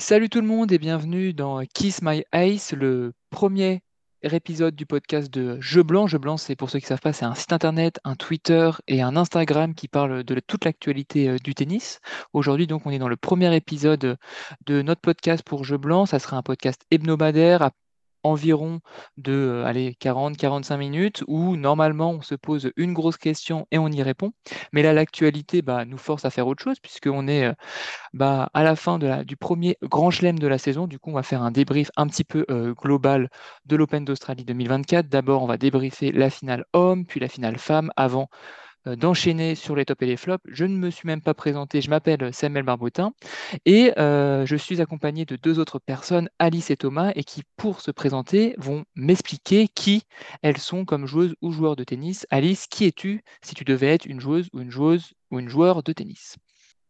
Salut tout le monde et bienvenue dans Kiss My Ice, le premier épisode du podcast de Jeu Blanc. Jeu Blanc, c'est pour ceux qui ne savent pas, c'est un site internet, un Twitter et un Instagram qui parlent de toute l'actualité euh, du tennis. Aujourd'hui, donc, on est dans le premier épisode de notre podcast pour Jeu Blanc. Ça sera un podcast hebdomadaire environ de 40-45 minutes où normalement on se pose une grosse question et on y répond. Mais là, l'actualité bah, nous force à faire autre chose puisqu'on est bah, à la fin du premier grand chelem de la saison. Du coup, on va faire un débrief un petit peu global de l'Open d'Australie 2024. D'abord, on va débriefer la finale homme, puis la finale femme avant euh, d'enchaîner sur les tops et les flops. Je ne me suis même pas présenté, je m'appelle Samuel Barboutin et euh, je suis accompagné de deux autres personnes, Alice et Thomas, et qui, pour se présenter, vont m'expliquer qui elles sont comme joueuses ou joueurs de tennis. Alice, qui es-tu si tu devais être une joueuse ou une joueuse ou une joueur de tennis?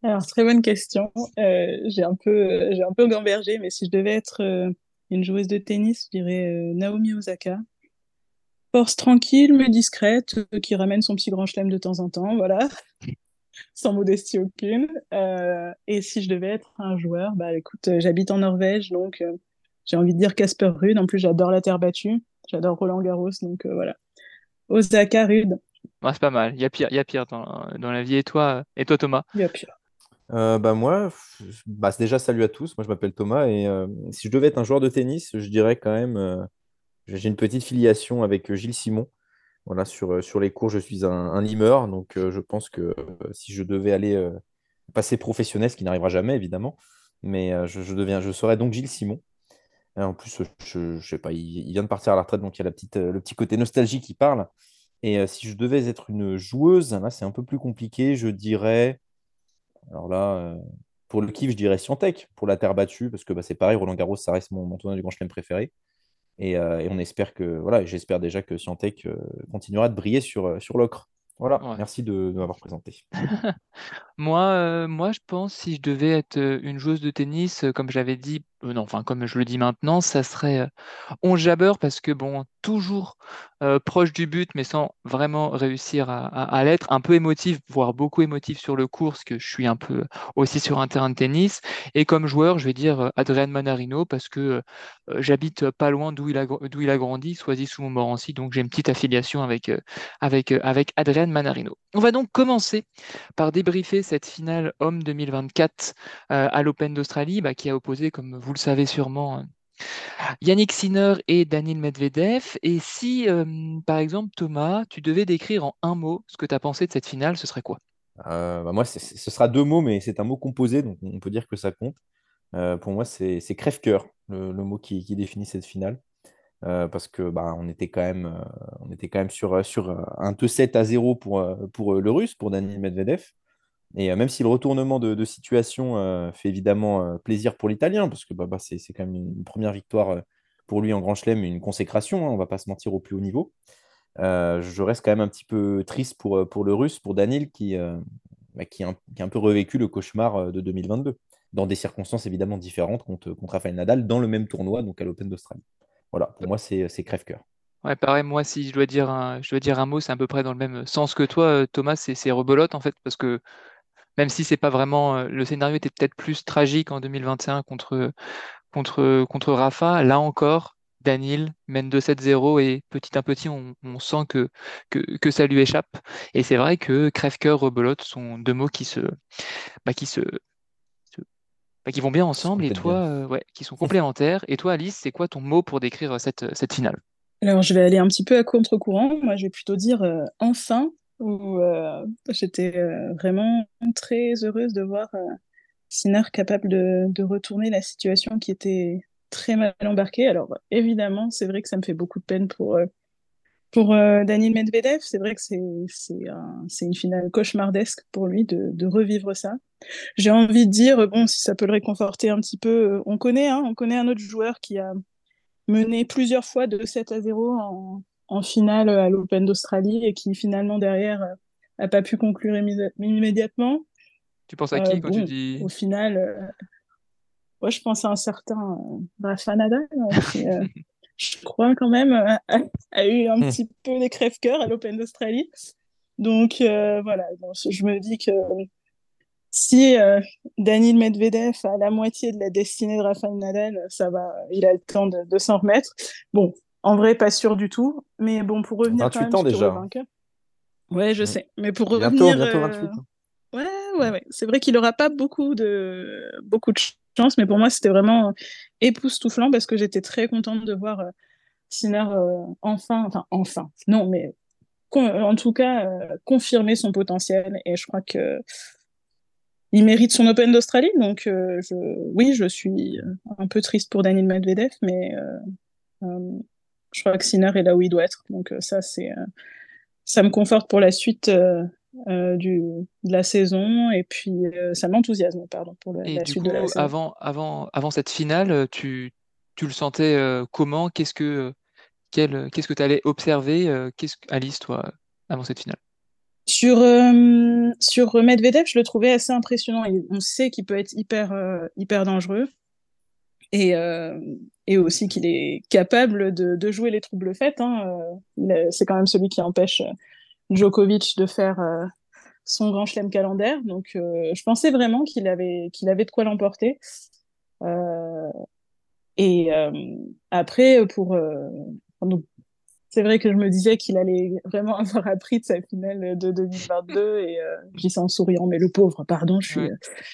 Alors, très bonne question. Euh, j'ai un peu, j'ai un peu gambergé, mais si je devais être une joueuse de tennis, je dirais Naomi Osaka force tranquille mais discrète, euh, qui ramène son petit grand chelem de temps en temps, voilà, sans modestie aucune. Euh, et si je devais être un joueur, bah écoute, euh, j'habite en Norvège, donc j'ai envie de dire Casper Rude. En plus, j'adore la terre battue, j'adore Roland Garros, donc voilà. Osaka Rude. c'est pas mal. Il y a pire, il y a pire dans, dans, la vie. Et toi, et toi Thomas? Il y a pire. bah moi, bah déjà salut à tous. Moi je m'appelle Thomas et si je devais être un joueur de tennis, je dirais quand même j'ai une petite filiation avec euh, Gilles Simon. Voilà, sur, euh, sur les cours, je suis un, un donc euh, je pense que si je devais aller passer professionnel, ce qui n'arrivera jamais évidemment, mais je, deviens, je serais donc Gilles Simon. en plus, je, je sais pas, il, vient de partir à la retraite, donc il y a la petite, le petit côté nostalgie qui parle. Et si je devais être une joueuse, là c'est un peu plus compliqué, je dirais. Alors là, pour le kiff, je dirais Scientech, pour la terre battue, parce que bah, c'est pareil, Roland Garros, ça reste mon, mon tournoi du Grand Chelem préféré. Euh, et, on espère que, voilà, j'espère déjà que Scientech euh, continuera de briller sur, euh, sur l'ocre. Voilà, merci de, de m'avoir présenté. moi, moi, je pense si je devais être une joueuse de tennis, comme j'avais dit, non, enfin, comme je le dis maintenant, ça serait 11 jabber parce que, bon, toujours proche du but, mais sans vraiment réussir à, l'être. Un peu émotif, voire beaucoup émotif sur le cours, parce que je suis un peu aussi sur un terrain de tennis. Et comme joueur, je vais dire Adrien Manarino, parce que j'habite pas loin d'où il, a, il a grandi, Soisy sous Montmorency, donc j'ai une petite affiliation avec, avec, avec Adrien Manarino. On va donc commencer par débriefer cette finale homme 2024 à l'Open d'Australie, bah, qui a opposé, comme vous le savez sûrement, Yannick Sinner et Daniel Medvedev. Et si, euh, par exemple, Thomas, tu devais décrire en un mot ce que tu as pensé de cette finale, ce serait quoi? Euh, bah, Moi, ce sera deux mots, mais c'est un mot composé, donc on peut dire que ça compte. Euh, pour moi, c'est crève-cœur, le, mot qui, définit cette finale. parce que bah, on était quand même, on était quand même sur, sur un 2-7 à 0 pour, pour le russe, pour Daniel Medvedev. Et même si le retournement de, situation fait évidemment plaisir pour l'Italien, parce que bah, bah, c'est quand même une première victoire pour lui en Grand Chelem, une consécration, hein, on ne va pas se mentir au plus haut niveau. je reste quand même un petit peu triste pour, pour le Russe, pour Daniel, qui, bah, qui, a, un peu revécu le cauchemar de 2022, dans des circonstances évidemment différentes contre, Rafael Nadal, dans le même tournoi, donc à l'Open d'Australie. Voilà, pour moi, c'est crève-cœur. Ouais, pareil, moi, si je dois dire un, je dois dire un mot, c'est à peu près dans le même sens que toi, Thomas, c'est rebelote, en fait, parce que même si c'est pas vraiment euh, le scénario était peut-être plus tragique en 2021 contre contre contre Rafa, là encore, Daniel mène 2-7-0 et petit à petit on, sent que, que, ça lui échappe. Et c'est vrai que crève-cœur, rebelote sont deux mots qui se bah, qui se, bah, qui vont bien ensemble et toi euh, ouais, qui sont complémentaires. Et toi Alice, c'est quoi ton mot pour décrire cette, cette finale? Alors, je vais aller un petit peu à contre-courant. Moi, je vais plutôt dire euh, enfin, où euh, j'étais euh, vraiment très heureuse de voir euh, Sinner capable de, retourner la situation qui était très mal embarquée. Alors évidemment, c'est vrai que ça me fait beaucoup de peine pour, pour Daniel Medvedev. C'est vrai que c'est un, une finale cauchemardesque pour lui de, de revivre ça. J'ai envie de dire, bon, si ça peut le réconforter un petit peu, on connaît, hein, on connaît un autre joueur qui a mené plusieurs fois de 7 à 0 en, en finale à l'Open d'Australie et qui finalement derrière n'a pas pu conclure immédiatement. Tu penses à qui euh, quand tu dis Au final, euh, moi je pense à un certain Rafa Nadal, hein, qui, euh, je crois quand même a, eu un hmm. petit peu des crève-cœur à l'Open d'Australie. Donc voilà, je me dis que si euh, Daniel Medvedev a la moitié de la destinée de Rafael Nadal, ça va, il a le temps de, s'en remettre. Bon, en vrai, pas sûr du tout, mais bon, pour revenir 28 quand ans déjà. Ouais, je sais, mais pour revenir. Bientôt 28 ans. Ouais, ouais, ouais. C'est vrai qu'il n'aura pas beaucoup de, beaucoup de chance, mais pour moi, c'était vraiment époustouflant parce que j'étais très contente de voir euh, Sinner euh, enfin, enfin, enfin, non, mais en tout cas, euh, confirmer son potentiel. Et je crois que il mérite son Open d'Australie. Donc, je, oui, je suis un peu triste pour Daniel Medvedev, mais je crois que Sinner est là où il doit être. Donc, ça, c'est, ça me conforte pour la suite euh, du, de la saison et puis euh, ça m'enthousiasme pardon pour la, et du suite coup, de la saison. Avant, avant, avant cette finale, tu, tu le sentais euh, comment? Qu'est-ce que quel, qu'est-ce que tu allais observer qu'est-ce, Alice, toi, avant cette finale? Sur, sur Medvedev, je le trouvais assez impressionnant. on sait qu'il peut être hyper, hyper dangereux et, et aussi qu'il est capable de, de, jouer les troubles faits. Hein. c'est quand même celui qui empêche Djokovic de faire euh, son grand chelem calendaire. Donc, euh, je pensais vraiment qu'il avait, qu'il avait de quoi l'emporter. Euh, et après, pour c'est vrai que je me disais qu'il allait vraiment avoir appris de sa finale de 2022 et je dis ça en souriant, mais le pauvre, pardon, je suis,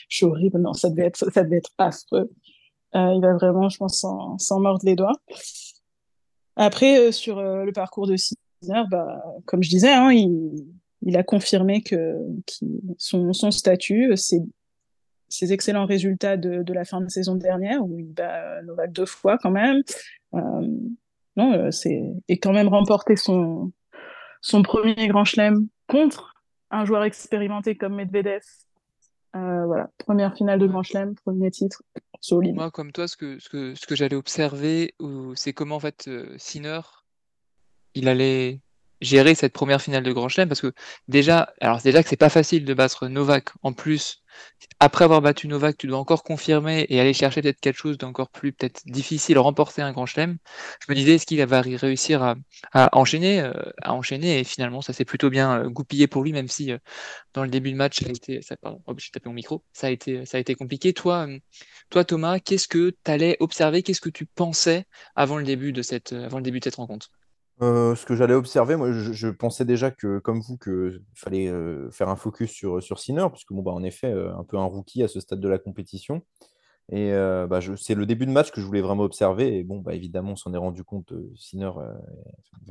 je suis horrible. Non, ça devait être, ça devait être affreux. Il va vraiment, je pense, s'en mordre les doigts. Après, sur le parcours de bah, comme je disais, hein, il, a confirmé que, son, statut, ses, excellents résultats de, la fin de saison dernière, où il bat Novak deux fois quand même, euh, non, euh, et quand même remporté son, premier grand chelem contre un joueur expérimenté comme Medvedev. Euh, voilà, première finale de grand chelem, premier titre, Moi, comme toi, ce que, ce que, ce que j'allais observer, c'est comment en fait Sinner il allait gérer cette première finale de Grand Chelem parce que déjà, alors déjà que c'est pas facile de battre Novak. En plus, après avoir battu Novak, tu dois encore confirmer et aller chercher peut-être quelque chose d'encore plus peut-être difficile, remporter un Grand Chelem. Je me disais, est-ce qu'il va réussir à, enchaîner, euh, à enchaîner? Et finalement ça s'est plutôt bien euh, goupillé pour lui, même si euh, dans le début de match, ça a été, ça, pardon, oh, j'ai tapé mon micro, ça a été, ça a été compliqué. Toi, toi Thomas, qu'est-ce que tu allais observer, qu'est-ce que tu pensais avant le début de cette, avant le début de cette rencontre? Euh, ce que j'allais observer, moi, je, pensais déjà que, comme vous, qu'il fallait euh, faire un focus sur, sur Sinner, puisque, bon, bah, en effet, euh, un peu un rookie à ce stade de la compétition. Et bah, c'est le début de match que je voulais vraiment observer. Et bon, bah, évidemment, on s'en est rendu compte, Sinner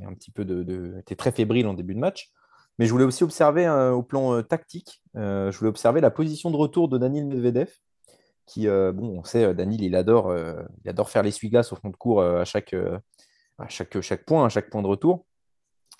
un petit peu de, était très fébrile en début de match. Mais je voulais aussi observer au plan tactique, je voulais observer la position de retour de Daniel Medvedev, qui, bon, on sait, Daniel, il adore, il adore faire l'essuie-glace au fond de cours à chaque à chaque, point, à chaque point de retour.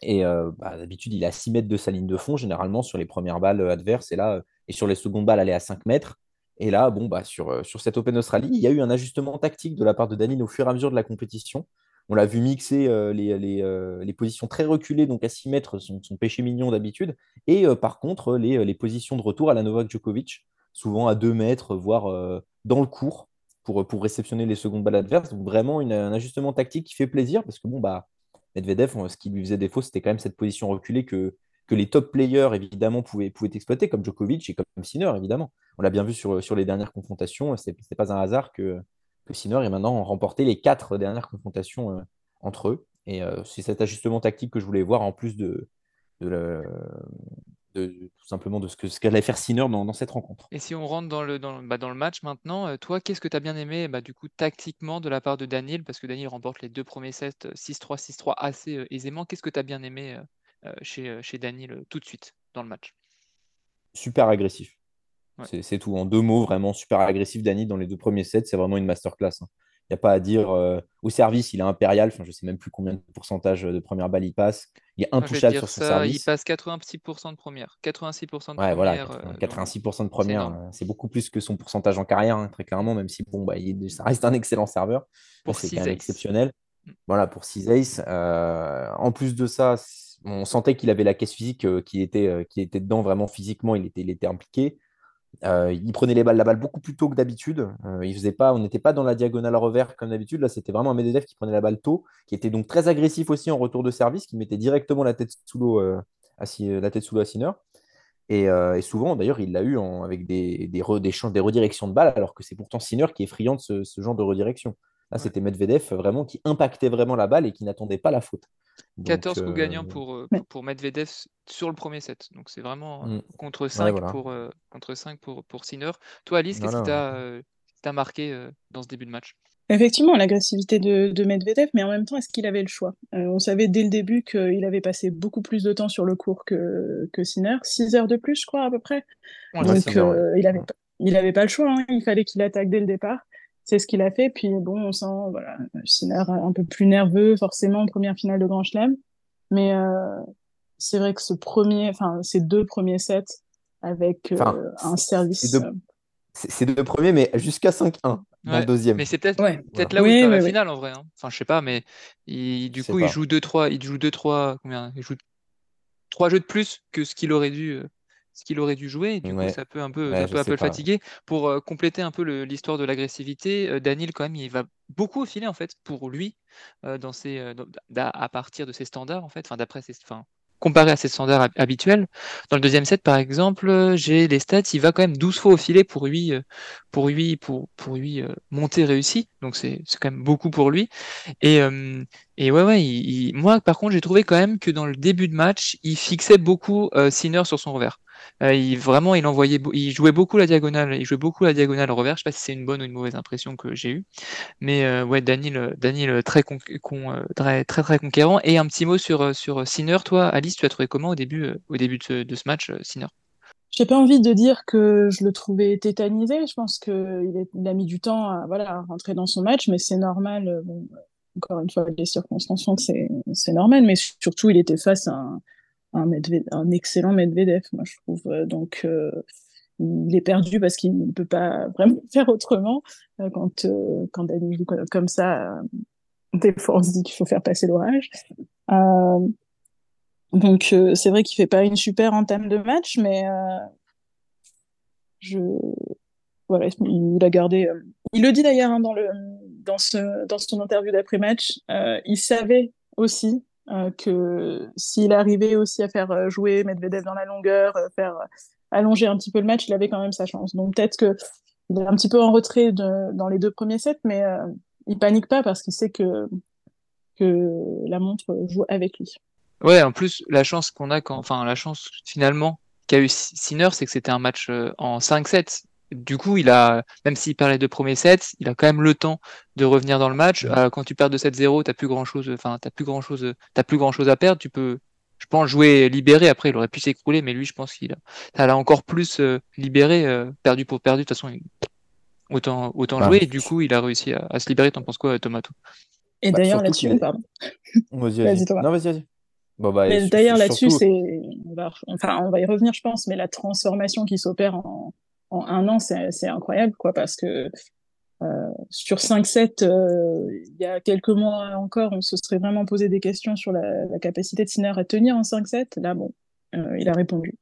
Et euh, bah, d'habitude, il est à 6 mètres de sa ligne de fond, généralement sur les premières balles euh, adverses. Et là, euh, et sur les secondes balles, elle est à 5 mètres. Et là, bon, bah, sur, sur cette Open Australie, il y a eu un ajustement tactique de la part de Daniel au fur et à mesure de la compétition. On l'a vu mixer les, les, les, positions très reculées, donc à 6 mètres, son, son péché mignon d'habitude. Et par contre, les, les, positions de retour à la Novak Djokovic, souvent à 2 mètres, voire dans le cours pour, pour réceptionner les secondes balles adverses. Vraiment un ajustement tactique qui fait plaisir parce que bon, bah, Medvedev, ce qui lui faisait défaut, c'était quand même cette position reculée que, que les top players, évidemment, pouvaient, pouvaient exploiter, comme Djokovic et comme Sinner, évidemment. On l'a bien vu sur, sur les dernières confrontations. Ce n'est pas un hasard que, que Sinner ait maintenant remporté les quatre dernières confrontations euh, entre eux. Et euh, c'est cet ajustement tactique que je voulais voir en plus de, de, tout simplement de ce que ce qu'allait faire Sinner dans, cette rencontre. Et si on rentre dans le, dans, bah, dans le match maintenant, euh, toi, qu'est-ce que tu as bien aimé bah, du coup tactiquement de la part de Daniel? Parce que Daniel remporte les deux premiers sets 6-3, euh, 6-3 assez euh, aisément. Qu'est-ce que tu as bien aimé chez, chez Daniel tout de suite dans le match? Super agressif. C'est tout. En deux mots, vraiment super agressif. Daniel dans les deux premiers sets, c'est vraiment une masterclass. Hein. Il n'y a pas à dire. Euh, au service, il est impérial. Enfin, je ne sais même plus combien de pourcentage de première balle il passe. Il est intouchable sur son service. Il passe 86% de première. 86% de ouais, Voilà, 86% de première. Euh, c'est beaucoup plus que son pourcentage en carrière, hein, très clairement, même si bon, bah, il, ça reste un excellent serveur. C'est exceptionnel. Mm. Voilà, pour 6 aces. Euh, en plus de ça, on sentait qu'il avait la caisse physique qui, était, qui était dedans vraiment physiquement. Il était, il était impliqué. Euh, il prenait les balles, la balle beaucoup plus tôt que d'habitude. Euh, il faisait pas, on n'était pas dans la diagonale revers comme d'habitude. Là, c'était vraiment un Medvedev qui prenait la balle tôt, qui était donc très agressif aussi en retour de service, qui mettait directement la tête sous l'eau, euh, la tête sous à. Et, souvent, d'ailleurs, il l'a eu avec des, des, re- des, redirections de balles, alors que c'est pourtant Sinner qui est friand de ce genre de redirection. Là, Ouais. c'était Medvedev vraiment qui impactait vraiment la balle et qui n'attendait pas la faute. Donc, 14 coups euh, gagnants pour, euh, Ouais. pour, Medvedev sur le premier set. Donc c'est vraiment euh, mm, contre 5 voilà. pour, euh, contre 5 pour, pour Sinner. Toi, Alice, qu'est-ce Voilà, qui t'a euh, marqué euh, dans ce début de match? Effectivement, l'agressivité de, de Medvedev, mais en même temps, est-ce qu'il avait le choix? Euh, on savait dès le début qu'il avait passé beaucoup plus de temps sur le court que, que Sinner, 6 heures de plus, je crois, à peu près. Ouais, Donc, euh, il avait, Ouais. pas- il avait pas le choix, hein. Il fallait qu'il attaque dès le départ. C'est ce qu'il a fait. Puis bon, on sent, voilà, Sinner un peu plus nerveux, forcément, première finale de Grand Chelem. Mais euh, c'est vrai que ce premier, enfin, ces deux premiers sets avec euh, Enfin, un c'est service. deux, c'est c'est deux premiers, mais jusqu'à 5-1 dans Ouais, le deuxième. mais c'est peut-être Ouais. peut-être Voilà. là où il Oui, oui, la oui. finale en vrai. hein. Enfin, je sais pas, mais il, du coup, il pas. joue 2-3, il joue 2-3, combien? Il joue 3 jeux de plus que ce qu'il aurait dû, euh, ce qu'il aurait dû jouer. Et du coup, ça peut un peu, ouais, ça je peut un peu le fatiguer. Pour euh, compléter un peu l'histoire de l'agressivité, euh, Daniel, quand même, il va beaucoup au filet en fait pour lui euh, dans ses, euh, dans- à partir de ses standards en fait, enfin d'après ses, comparé à ses standards hab- habituels. Dans le deuxième set, par exemple, euh, j'ai les stats, il va quand même 12 fois au filet pour lui, euh, pour lui, pour, pour lui euh, monter réussi. Donc c'est c'est quand même beaucoup pour lui. Et, euh, et ouais, ouais, il- il- moi, par contre, j'ai trouvé quand même que dans le début de match, il fixait beaucoup euh, Sinner sur son revers. Euh, il, vraiment, il envoyait, il jouait beaucoup la diagonale, il jouait beaucoup la diagonale revers. Je sais pas si c'est une bonne ou une mauvaise impression que j'ai eue. Mais euh, ouais, Daniel, euh, Daniel euh, très, très, très, conquérant. Et un petit mot sur, sur Sinner. Toi, Alice, tu as trouvé comment au début, au début de ce, de ce match, Sinner? J'ai pas envie de dire que je le trouvais tétanisé. Je pense qu'il a mis du temps à, voilà, à rentrer dans son match, mais c'est normal. encore une fois, les circonstances font que c'est normal, mais surtout, il était face à un, un, un excellent Medvedev, moi, je trouve. Euh, Donc, euh, il est perdu parce qu'il ne peut pas vraiment faire autrement. Euh, Quand, quand Dani joue comme ça, des fois, on se dit qu'il faut faire passer l'orage. Donc, c'est vrai qu'il fait pas une super entame de match, mais je voilà, il a gardé. Il le dit d'ailleurs hein, dans dans dans son interview d'après match. il savait aussi euh, que s'il arrivait aussi à faire euh, jouer Medvedev dans la longueur, euh, faire allonger un petit peu le match, il avait quand même sa chance. Donc peut-être que il est un petit peu en retrait dans les deux premiers sets, mais il panique pas parce qu'il sait que que la montre joue avec lui. Ouais, en plus, la chance qu'on a enfin, la chance finalement qu'a eu Sinner, c'est que c'était un match en 5-7. Du coup, il a, même s'il perd les deux premiers sets, il a quand même le temps de revenir dans le match. Ouais. Euh, quand tu perds de 7-0, t'as plus grand chose, enfin, t'as plus grand chose, t'as plus grand chose à perdre. Tu peux, je pense, jouer libéré. Après, il aurait pu s'écrouler, mais lui, je pense qu'il a, ça l'a encore plus euh, libéré, euh, perdu pour perdu. De toute façon, il- autant, autant Bah, jouer. Et du coup, il a réussi à, à se libérer. T'en penses quoi, Tomato? Et Bah, d'ailleurs là-dessus, pardon. Vas-y. Non, vas-y, vas-y. Bon, bah, d'ailleurs su- là-dessus, surtout- c'est, enfin, on va y revenir, je pense, mais la transformation qui s'opère en, en un an, c'est, incroyable, quoi, parce que euh, sur 5-7, euh, il y a quelques mois encore, on se serait vraiment posé des questions sur la, la capacité de Sinner à tenir en 5-7. Là, bon, euh, il a répondu.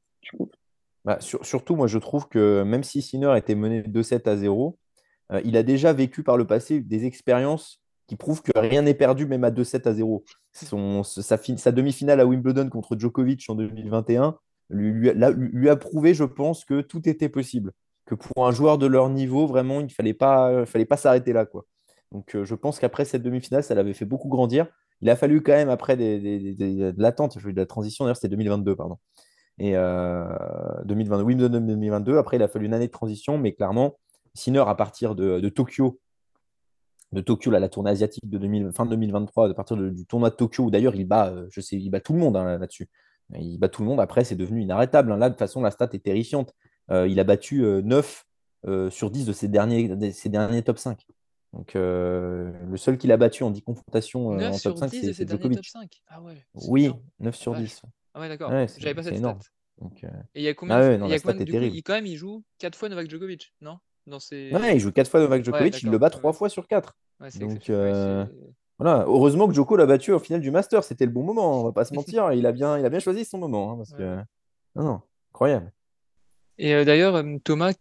Bah, sur- surtout, moi, je trouve que même si Sinner était mené 2-7 à 0, euh, il a déjà vécu par le passé des expériences qui prouvent que rien n'est perdu, même à 2-7 à 0. Son, sa, fi- sa demi-finale à Wimbledon contre Djokovic en 2021 lui, a- prouvé, je pense, que tout était possible. Que pour un joueur de leur niveau, vraiment, il ne fallait pas, fallait pas s'arrêter là. Quoi. Donc, euh, je pense qu'après cette demi-finale, ça l'avait fait beaucoup grandir. Il a fallu quand même, après des, des- des- de l'attente, de la transition, d'ailleurs, c'était 2022, pardon. Et euh, 2022, Wimbledon 2022. Après, il a fallu une année de transition, mais clairement, Sinner, à partir de, Tokyo, de Tokyo, la tournée asiatique de 2000 fin 2023, à partir du tournoi de Tokyo, où d'ailleurs il bat, euh, je sais, il bat tout le monde hein, là-dessus. Il bat tout le monde. Après, c'est devenu inarrêtable. hein. Là, de toute façon, la stat est terrifiante. Euh, il a battu euh, 9 euh, sur 10 de ses derniers, de ses derniers top 5. Donc, euh, le seul qu'il a battu en 10 confrontations euh, 9 en top 5, 10 c'est Djokovic. top 5. Ah ouais, Oui, bien. 9 sur vache. 10. Ah ouais, d'accord. Ouais, J'avais pas cette stat. Donc, euh, Et il y a combien ah de- ouais, non, il y a combien est coup, il, quand même, il joue 4 fois Novak Djokovic, non? Dans ses... Ouais, il joue 4 fois Novak Djokovic, il le bat Ouais, 3 ouais. fois sur 4. Ouais, c'est Donc, euh, Voilà, heureusement que Joko l'a battu au final du Master, c'était le bon moment, on va pas se mentir, il a bien, il a bien choisi son moment, hein, parce Ouais, que non, non, incroyable. Et euh, d'ailleurs, euh, Thomas,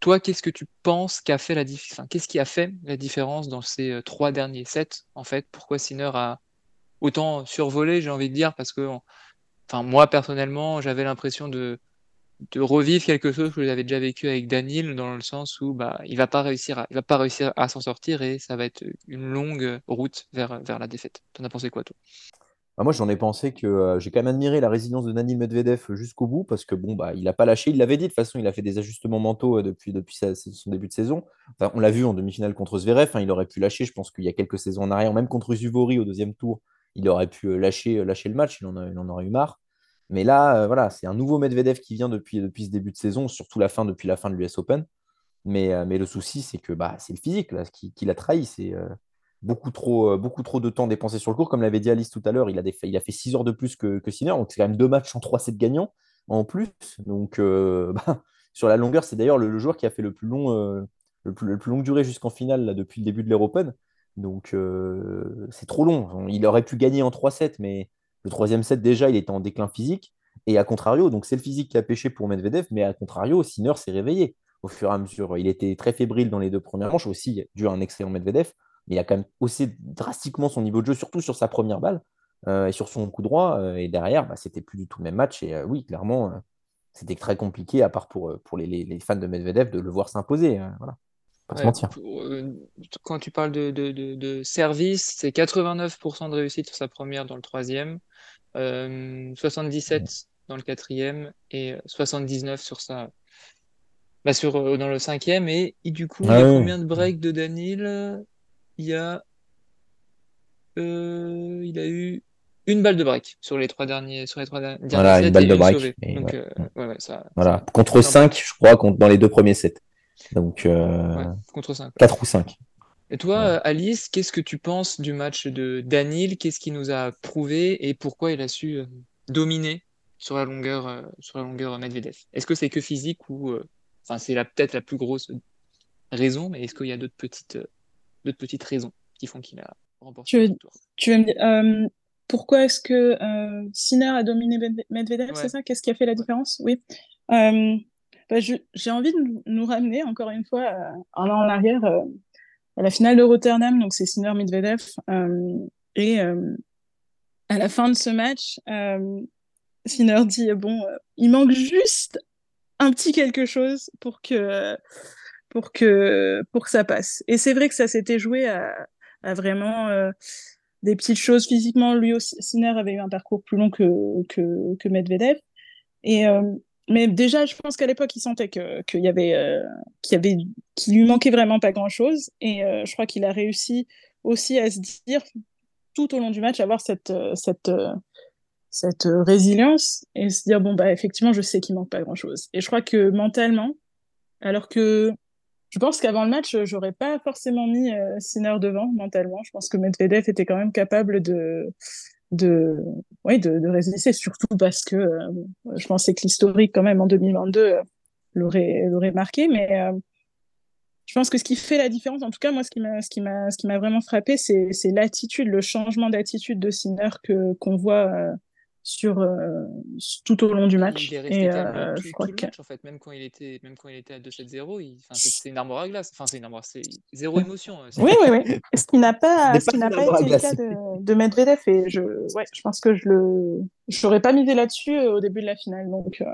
toi, qu'est-ce que tu penses qu'a fait la dif- enfin, qu'est-ce qui a fait la différence dans ces euh, trois derniers sets, en fait? Pourquoi Sinner a autant survolé, j'ai envie de dire, parce que, enfin, moi, personnellement, j'avais l'impression de, de revivre quelque chose que vous avez déjà vécu avec Daniel, dans le sens où bah, il va pas réussir il va pas réussir à s'en sortir et ça va être une longue route vers, la défaite. T'en as pensé quoi, toi? Bah, moi, j'en ai pensé que euh, j'ai quand même admiré la résilience de Daniel Medvedev jusqu'au bout parce que bon, bah, il n'a pas lâché. Il l'avait dit de toute façon, il a fait des ajustements mentaux euh, depuis, son début de saison. on l'a vu en demi-finale contre Zverev. Hein, il aurait pu lâcher. Je pense qu'il y a quelques saisons en arrière, même contre Zuvori au deuxième tour, il aurait pu euh, lâcher, lâcher le match. Il en, il en aurait eu marre. Mais là, voilà, c'est un nouveau Medvedev qui vient depuis, depuis ce début de saison, surtout la fin, depuis la fin de l'US Open. Mais, mais le souci, c'est que bah, c'est le physique là, qui, qui l'a trahi. C'est beaucoup trop, euh, beaucoup trop de temps dépensé sur le cours. Comme l'avait dit Alice tout à l'heure, il, a il a fait 6 heures de plus que, que Sinner. Donc, c'est quand même deux matchs en 3-7 gagnants en plus. Donc, euh, bah, sur la longueur, c'est d'ailleurs le, joueur qui a fait le plus long, euh, le, plus, longue durée jusqu'en finale là, depuis le début de l'Europen. Donc, c'est trop long. Il aurait pu gagner en 3-7, mais le troisième set, déjà, il était en déclin physique. Et à contrario, donc c'est le physique qui a pêché pour Medvedev, mais à contrario, Sinner s'est réveillé au fur et à mesure. Il était très fébrile dans les deux premières manches, aussi dû à un excellent Medvedev mais il a quand même haussé drastiquement son niveau de jeu, surtout sur sa première balle euh, et sur son coup droit. Euh, et derrière, bah, c'était plus du tout le même match. Et euh, oui, clairement, c'était très compliqué, à part pour, pour les, les, fans de Medvedev, de le voir s'imposer. voilà. Pas se mentir. Quand tu parles de, de, de, service, c'est 89% de réussite sur sa première dans le troisième, 77 dans le quatrième et 79 sur sa, bah sur, dans le cinquième. Et, du coup, ah il y a combien de breaks de Daniel il y a, euh, il a eu une balle de break sur les trois derniers, sur les trois derniers voilà, une balle de break. Euh, voilà. Contre 5, je crois, dans les deux premiers sets. Donc, euh, contre 5. 4 ou 5. Et toi, Alice, qu'est-ce que tu penses du match de Danil? Qu'est-ce qu'il nous a prouvé et pourquoi il a su dominer sur la longueur, sur la longueur Medvedev? Est-ce que c'est que physique ou, enfin, c'est peut-être la plus grosse raison, mais est-ce qu'il y a d'autres petites d'autres petites raisons qui font qu'il a remporté tu veux, tu veux me dire, euh, pourquoi est-ce que euh, Sinner a dominé Medvedev, c'est ça? Qu'est-ce qui a fait la différence? Oui. Euh, bah, j'ai envie de nous ramener encore une fois un an en arrière à la finale de Rotterdam, donc c'est Sinner Medvedev, et à la fin de ce match, Sinner dit bon, il manque juste un petit quelque chose pour que pour que, pour que ça passe. Et c'est vrai que ça s'était joué à, vraiment euh, des petites choses physiquement. Lui aussi, Sinner avait eu un parcours plus long que, que, que Medvedev. Et, euh, mais déjà, je pense qu'à l'époque, il sentait qu'il y avait, euh, qu'il y avait, qu'il lui manquait vraiment pas grand chose. Et je crois qu'il a réussi aussi à se dire tout au long du match, avoir cette, cette, cette résilience et se dire bon bah effectivement, je sais qu'il manque pas grand chose. Et je crois que mentalement, alors que je pense qu'avant le match, j'aurais pas forcément mis euh, Sinner devant mentalement. Je pense que Medvedev était quand même capable de, de, oui, de, résister, surtout parce que euh, je pensais que l'historique, quand même, en 2022, euh, l'aurait, l'aurait marqué. Mais euh, je pense que ce qui fait la différence, en tout cas, moi, ce qui m'a, ce qui m'a, ce qui m'a vraiment frappé, c'est, c'est l'attitude, le changement d'attitude de Sinner que, qu'on voit sur euh, tout au long du match. Il est resté et, euh, tout, je crois tout que... match, en fait, même quand il était, même quand il était à 2-7-0, c'est une armoire à glace. Enfin, c'est une armoire, c'est zéro émotion. Euh, oui, oui, oui. Ce qui n'a pas, ce qui n'a pas été le cas de, de Medvedev. Et je, ouais, je pense que je le, j'aurais pas misé là-dessus au début de la finale. Donc, euh,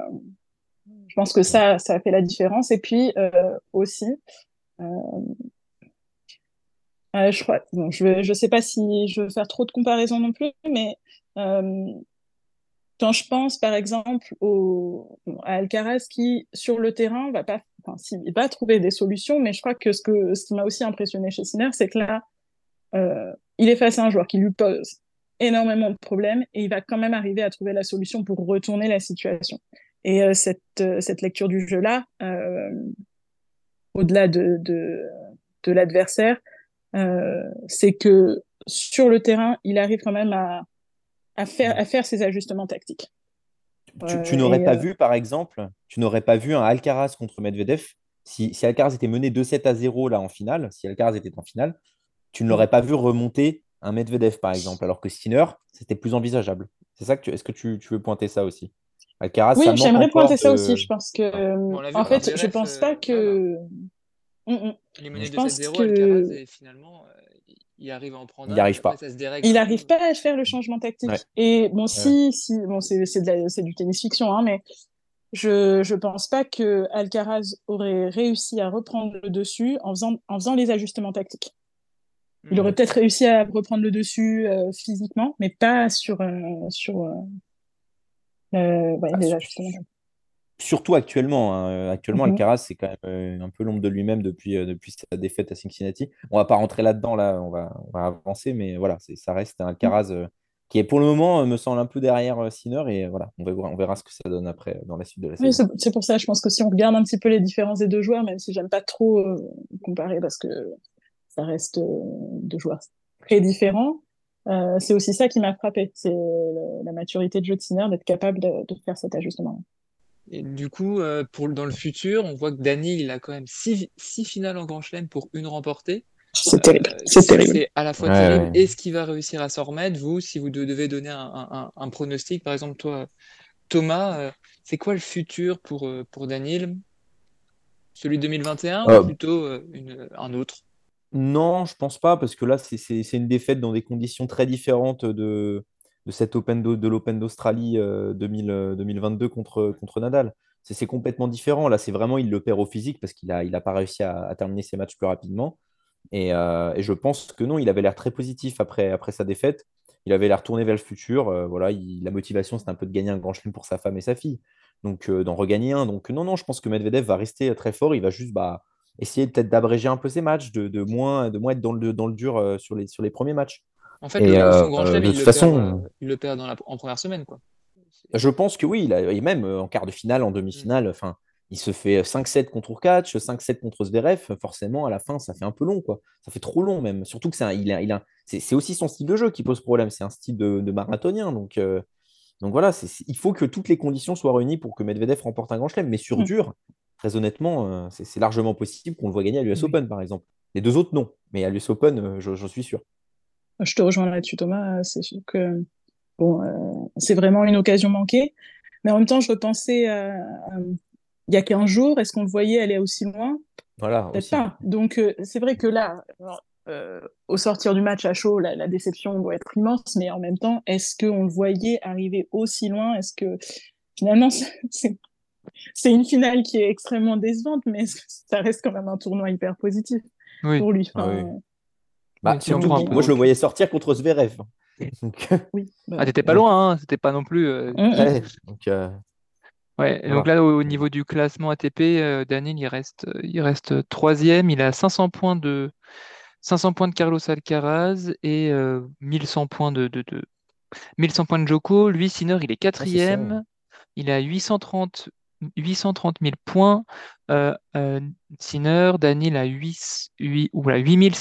je pense que ça, ça a fait la différence. Et puis euh, aussi. je crois, bon, je, je sais pas si je veux faire trop de comparaisons non plus, mais quand je pense, par exemple, au, à Alcaraz qui, sur le terrain, va pas, enfin, va trouver des solutions, mais je crois que ce, que, ce qui m'a aussi impressionné chez Sinner, c'est que là, euh, il est face à un joueur qui lui pose énormément de problèmes et il va quand même arriver à trouver la solution pour retourner la situation. Et euh, cette, euh, cette lecture du jeu-là, euh, au-delà de, de, de l'adversaire, euh, c'est que sur le terrain, il arrive quand même à, à faire, à faire ces ajustements tactiques. Tu, n'aurais pas euh, vu, par exemple, tu n'aurais pas vu un Alcaraz contre Medvedev si, si Alcaraz était mené 2-7 à 0 là en finale, si Alcaraz était en finale, tu ne l'aurais pas vu remonter un Medvedev, par exemple, alors que Sinner, c'était plus envisageable. C'est ça que tu, est-ce que tu, tu, veux pointer ça aussi? Alcaraz, Oui, j'aimerais pointer ça aussi. Je pense que, en fait, je pense pas que. Mm, mm. Les menés 2-7-0, Alcaraz, finalement, euh, il arrive à en prendre. Il n'y arrive pas. il n'arrive pas à faire le changement tactique. Et bon, si, si, bon, c'est du tennis fiction, hein, mais je ne pense pas que Alcaraz aurait réussi à reprendre le dessus en faisant, en faisant les ajustements tactiques. Il aurait peut-être réussi à reprendre le dessus euh, physiquement, mais pas sur, euh, sur euh, ouais, Ah, les ajustements. su- surtout actuellement. hein. Actuellement, Mhm. Alcaraz, c'est quand même euh, un peu l'ombre de lui-même depuis, euh, depuis sa défaite à Cincinnati. On va pas rentrer là-dedans, là, on va, on va avancer, mais voilà, ça reste un Alcaraz euh, qui est pour le moment, euh, me semble un peu derrière euh, Sinner, et voilà, on verra, on verra ce que ça donne après euh, dans la suite de la Oui, saison. c'est pour ça, je pense que si on regarde un petit peu les différences des deux joueurs, même si j'aime pas trop euh, comparer parce que ça reste euh, deux joueurs très différents, euh, c'est aussi ça qui m'a frappé. C'est la maturité de jeu de Sinner d'être capable de, de faire cet ajustement. Et du coup, euh, pour, dans le futur, on voit que Dani, il a quand même six, six finales en Grand Chelem pour une remportée. C'est terrible. Euh, C'est terrible. c'est à la fois Ouais, terrible. ouais. Est-ce qu'il va réussir à s'en remettre? Vous, si vous de- devez donner un, un- un- un pronostic, par exemple, toi, Thomas, euh, c'est quoi le futur pour, euh, pour Daniel? Celui de 2021 ou plutôt euh, une, un autre? Non, je pense pas, parce que là, c'est une défaite dans des conditions très différentes de, de cet Open de l'Open d'Australie euh, 2000, euh, 2022 contre, Nadal. C'est complètement différent. Là, c'est vraiment, il le perd au physique parce qu'il a, il a pas réussi à, terminer ses matchs plus rapidement. Et, euh, et je pense que non, il avait l'air très positif après, sa défaite. Il avait l'air tourné vers le futur. Euh, voilà, il- la motivation, c'était un peu de gagner un grand chelem pour sa femme et sa fille. Donc, euh, d'en regagner un. Donc, non, non, je pense que Medvedev va rester très fort. Il va juste bah, essayer peut-être d'abréger un peu ses matchs, de, moins, être dans le, dans le dur euh, sur les premiers matchs. En fait, Et le, euh, son Grand euh, Chelem, de il toute le façon, perd, euh, il le perd dans la, en première semaine, quoi. Je pense que oui, il a- et même euh, en quart de finale, en Mm. demi-finale, enfin, il se fait 5-7 contre Urkach, 5-7 contre Zverev, forcément, à la fin, ça fait un peu long, quoi. Ça fait trop long, même. Surtout que c'est un- il a, il a, c'est c'est aussi son style de jeu qui pose problème. C'est un style de, de marathonien. Donc, euh, donc voilà, il faut que toutes les conditions soient réunies pour que Medvedev remporte un grand chelem. Mais sur Mm. dur, très honnêtement, euh, c'est largement possible qu'on le voit gagner à l'US Oui. Open, par exemple. Les deux autres, non. Mais à l'US Open, euh, je- j'en suis sûr. Je te rejoins là-dessus, Thomas. C'est sûr que bon, euh, c'est vraiment une occasion manquée. Mais en même temps, je repensais à, à- il y a 15 jours, est-ce qu'on le voyait aller aussi loin? Voilà, Peut-être aussi. pas. Donc, euh, c'est vrai que là, euh, au sortir du match à chaud, la, la déception doit être immense, mais en même temps, est-ce qu'on le voyait arriver aussi loin? Est-ce que finalement, c'est une finale qui est extrêmement décevante, mais ça reste quand même un tournoi hyper positif Oui. pour lui? Ah oui. Bah, Oui, surtout, moi, je le voyais sortir contre Zverev. Donc, oui. bah, Ah, t'étais pas loin, hein, c'était pas non plus. euh, hum. ouais, donc, euh, Ouais, donc là, au au niveau du classement ATP, euh, Daniel, il reste, euh, il reste troisième. Il a 500 points de, 500 points de Carlos Alcaraz et euh, 1100 points de, de, de- 1100 points de Joko. Lui, Sinner, il est Ouais, ça. quatrième. Il a 830, 830 000 points. Euh, euh, Sinner, Daniel a 8, 8, oula, 8000,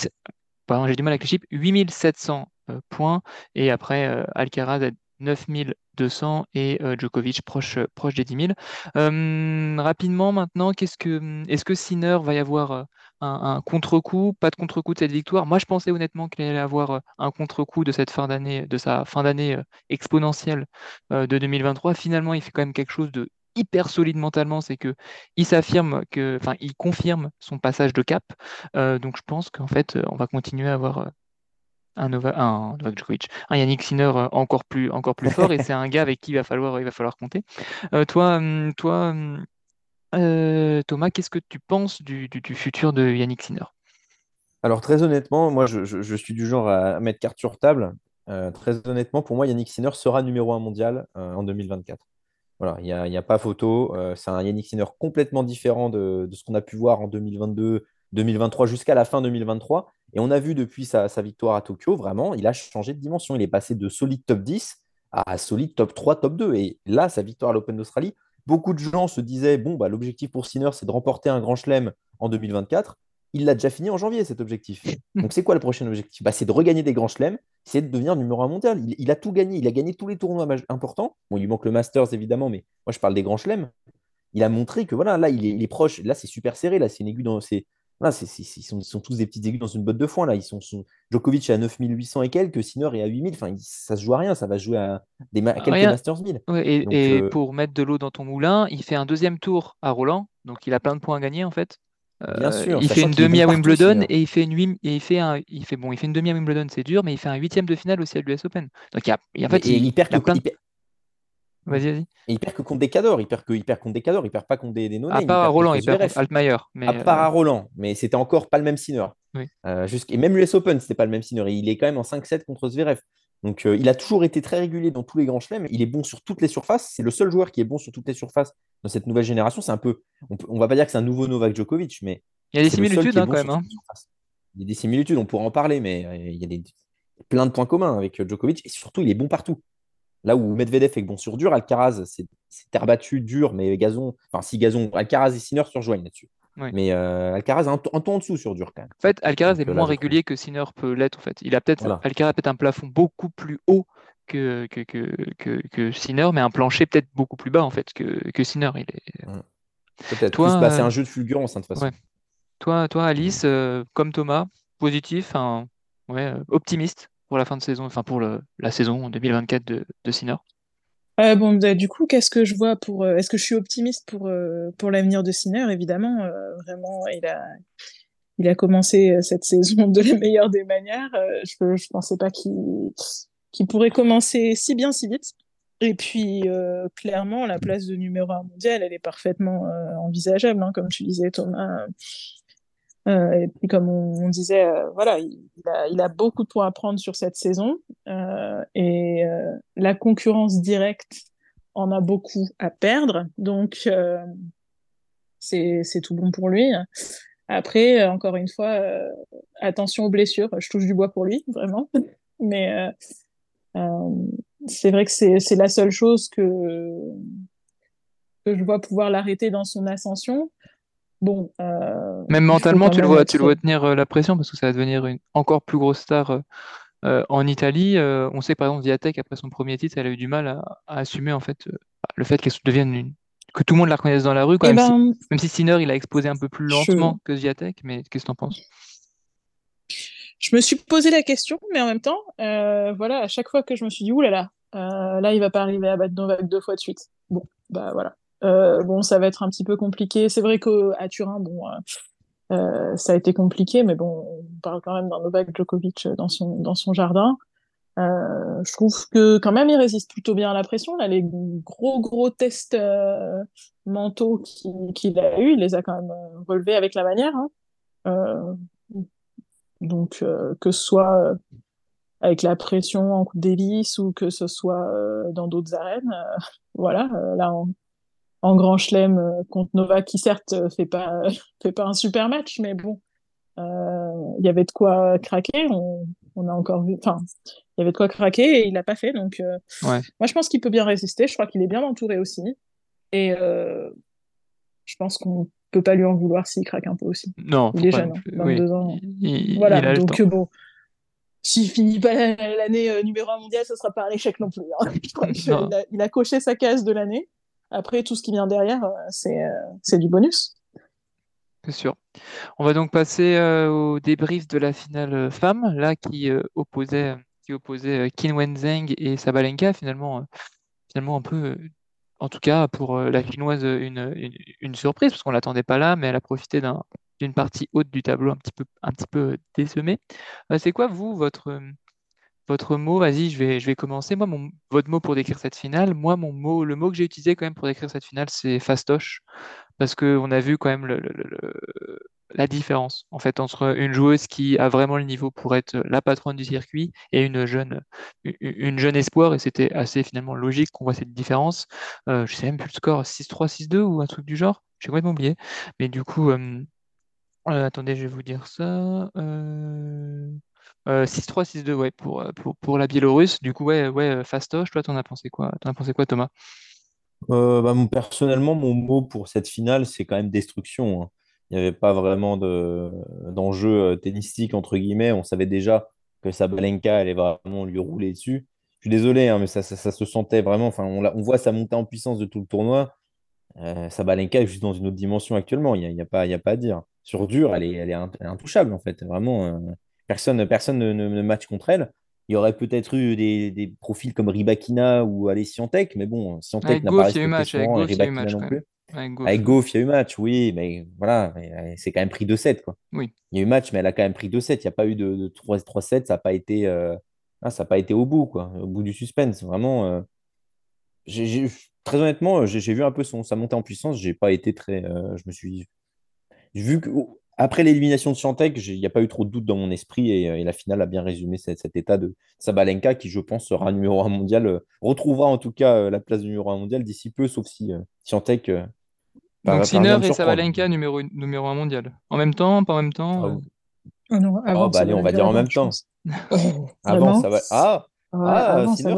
pardon, j'ai du mal avec les chiffres, 8700 euh, points. Et après, euh, Alcaraz a 9200 et euh, Djokovic proche, des 10 000. Euh, rapidement maintenant, que, est-ce que Sinner va y avoir un, un contre-coup, pas de contre-coup de cette victoire? Moi, je pensais honnêtement qu'il allait avoir un contre-coup de cette fin d'année, de sa fin d'année exponentielle de 2023. Finalement, il fait quand même quelque chose de hyper solide mentalement, c'est que il s'affirme que, enfin, il confirme son passage de cap. Euh, donc, je pense qu'en fait, euh, on va continuer à avoir euh, un, Nova, un Djokovic, un Yannick Sinner encore plus, encore plus fort, et c'est un gars avec qui il va falloir, il va falloir compter. Toi, hum, toi, hum, Thomas, qu'est-ce que tu penses du, futur de Yannick Sinner? Alors, très honnêtement, moi, je, je- suis du genre à mettre carte sur table. Très honnêtement, pour moi, Yannick Sinner sera numéro un mondial en 2024. Voilà, il n'y a, pas photo. Euh, c'est un Yannick Sinner complètement différent de, ce qu'on a pu voir en 2022, 2023 jusqu'à la fin 2023. Et on a vu depuis sa, sa victoire à Tokyo, vraiment, il a changé de dimension. Il est passé de solide top 10 à solide top 3, top 2. Et là, sa victoire à l'Open d'Australie, beaucoup de gens se disaient, bon, bah, l'objectif pour Sinner, c'est de remporter un grand chelem en 2024. Il l'a déjà fini en janvier, cet objectif. Donc, c'est quoi le prochain objectif? Bah, C'est de regagner des grands chelems, c'est de devenir numéro un mondial. Il, il a tout gagné. Il a gagné tous les tournois importants. Bon, il lui manque le Masters, évidemment, mais moi, je parle des grands chelems. Il a montré que voilà, là, il est, il est proche. Là, c'est super serré. Là, c'est une aiguille dans. c'est- Voilà, c'est- c'est- ils, sont, ils sont tous des petites aiguilles dans une botte de foin. Là. Ils sont, sont- Djokovic est à 9800 et quelques, Sinner est à 8000. Enfin, ça se joue à rien. Ça va se jouer à, des ma- à quelques Rien. Masters 1000. Ouais, et, Donc, et euh, pour mettre de l'eau dans ton moulin, il fait un deuxième tour à Roland, donc il a plein de points à gagner en fait. Bien Euh, sûr, il fait une demi à Wimbledon Sinner. et il fait une huit- et il fait un, il fait bon, il fait une demi à Wimbledon, c'est dur, mais il fait un huitième de finale aussi à l'US Open. Donc il y a, il y a- en Mais- fait, et il, il perd que- plein de il perd-. Et il perd que contre des cadors. Il perd que il perd contre des cadors. Il perd pas contre des, des À part à Roland, il perd contre Altmaier. Mais à part à Roland, mais c'était encore pas le même sinner. Oui. Euh, et même l'US Open, c'était pas le même sinner. Il est quand même en 5-7 contre Zverev. Donc euh, il a toujours été très régulier dans tous les grands chelems. Il est bon sur toutes les surfaces. C'est le seul joueur qui est bon sur toutes les surfaces dans cette nouvelle génération. C'est un peu, on, on va pas dire que c'est un nouveau Novak Djokovic, mais il y a des similitudes hein, quand même. Hein. Il y a des similitudes, on pourra en parler, mais euh, il y a des, plein de points communs avec Djokovic et surtout il est bon partout. Là où Medvedev est bon sur dur, Alcaraz, c'est terre battue, dur, mais gazon, enfin si gazon, Alcaraz et Sinner surjoignent là-dessus. Mais euh, Alcaraz un, un ton en dessous sur dur quand même. En fait, Alcaraz est euh, moins régulier que Sinner peut l'être. En fait, il a peut-être Alcaraz a peut-être un plafond beaucoup plus haut que que, que, que, Sinner, mais un plancher peut-être beaucoup plus bas en fait que, que Sinner. Il est peut-être. Toi, bah, c'est un jeu de fulgurance hein, de toute façon. Toi, toi, Alice, euh, comme Thomas, positif, ouais, optimiste pour la fin de saison, enfin pour le, la saison 2024 de, de Sinner? Euh, bon, bah, du coup, qu'est-ce que je vois pour. Euh, est-ce que je suis optimiste pour, euh, pour l'avenir de Sinner? Évidemment, vraiment, il a, il a commencé cette saison de la meilleure des manières. je ne pensais pas qu'il pourrait commencer si bien, si vite. Et puis, clairement, la place de numéro un mondial, elle est parfaitement envisageable, hein, comme tu disais, Thomas. Euh, et puis, comme on, disait, euh, voilà, il, a, beaucoup de points à prendre sur cette saison. Euh, et la concurrence directe en a beaucoup à perdre. Donc, c'est tout bon pour lui. Après, encore une fois, attention aux blessures. Je touche du bois pour lui, vraiment. Mais c'est vrai que c'est la seule chose que je vois pouvoir l'arrêter dans son ascension. Bon, euh, Même mentalement, tu le vois, tu le vois tenir euh, la pression parce que ça va devenir une encore plus grosse star euh, en Italie. on sait par exemple Viatek après son premier titre, elle a eu du mal à, assumer en fait le fait qu'elle devienne une que tout le monde la reconnaisse dans la rue, quand eh même, ben, si, même si Sinner il a exposé un peu plus lentement que Viatek, mais qu'est-ce que tu en penses? Je me suis posé la question, mais en même temps, voilà, à chaque fois que je me suis dit, oulala, là, là il va pas arriver à battre Novak deux fois de suite. Bon, bah voilà, bon, ça va être un petit peu compliqué. C'est vrai qu'à Turin, bon, euh, euh, ça a été compliqué, mais bon, on parle quand même d'un Novak Djokovic dans son, dans son jardin. Euh, je trouve que quand même il résiste plutôt bien à la pression. Là, les gros gros tests euh, mentaux qu'il a eu, il les a quand même relevés avec la manière. Hein. Euh, donc que ce soit avec la pression en coup d'hélice ou que ce soit dans d'autres arènes, voilà. là, on, en grand chelem euh, contre Nova, qui certes euh, fait pas fait pas un super match, mais bon, euh, il y avait de quoi craquer. On, a encore vu, enfin, il y avait de quoi craquer et il l'a pas fait. Donc, moi, je pense qu'il peut bien résister. Je crois qu'il est bien entouré aussi, et je pense qu'on peut pas lui en vouloir s'il craque un peu aussi. Non, il est jeune, 22 ans. voilà, donc bon s'il finit pas l'année numéro 1 mondial, ce sera pas un échec non plus. Hein. il, a, coché sa case de l'année. Après, tout ce qui vient derrière, euh, euh, c'est du bonus. C'est sûr. On va donc passer euh, au débrief de la finale femme, là qui opposait, qui opposait Qin Wenzheng et Sabalenka, finalement, finalement un peu, en tout cas pour la chinoise, une, une, surprise, parce qu'on ne l'attendait pas là, mais elle a profité d'une partie haute du tableau un petit peu, un petit peu c'est quoi, vous, votre, votre mot, vas-y, je vais, je vais commencer. Moi, mon, votre mot pour décrire cette finale, moi, mon mot, le mot que j'ai utilisé quand même pour décrire cette finale, c'est fastoche. Parce qu'on a vu quand même la différence, en fait, entre une joueuse qui a vraiment le niveau pour être la patronne du circuit et une jeune, une jeune espoir. Et c'était assez finalement logique qu'on voit cette différence. Euh, je sais même plus le score, 6-3, 6-2 ou un truc du genre. J'ai complètement oublié. Mais du coup, euh, euh, attendez, je vais vous dire ça. 6-3, euh, 6-2, ouais, pour, euh, pour, pour, la Biélorusse. Du coup, ouais, ouais, euh, fastoche, toi, t'en as pensé quoi? T'en as pensé quoi, Thomas? bah, personnellement, mon mot pour cette finale, c'est quand même destruction. hein. Il n'y avait pas vraiment de, d'enjeu tennistique, entre guillemets. On savait déjà que Sabalenka allait vraiment lui rouler dessus. Je suis désolé, hein, mais ça, ça, se sentait vraiment. Enfin, on, on voit sa montée en puissance de tout le tournoi. Sabalenka est juste dans une autre dimension actuellement. Il n'y a, y a pas, a pas à dire. Sur dur, elle est, elle est intouchable, en fait. Vraiment. Personne, personne ne, ne, match contre elle. Il y aurait peut-être eu des, des, profils comme Ribakina ou allez Siantec, mais bon, Siantec n'a pas respecté match, avec Goff, il y a eu match, non plus. Avec Goff, il y a eu match, oui, mais voilà, c'est quand même pris 2-7. Quoi. Oui. Il y a eu match, mais elle a quand même pris 2-7. Il n'y a pas eu de, de 3-7, ça n'a pas, été, euh... ah, pas été au bout, quoi, au bout du suspense. Vraiment, euh... très honnêtement, j'ai vu un peu son, sa montée en puissance. J'ai pas été très. je me suis. Vu que après l'élimination de Scientec, il n'y a pas eu trop de doute dans mon esprit et, la finale a bien résumé cet, état de Sabalenka qui, je pense, sera numéro un mondial, retrouvera en tout cas la place de numéro un mondial d'ici peu, sauf si Scientec. Donc Sinner et Sabalenka numéro, numéro un mondial. En même temps, pas en même temps ah, Oh non, avant, oh, bah allez, on va dire en même temps. avant, ça va. Ah, ah Sinner,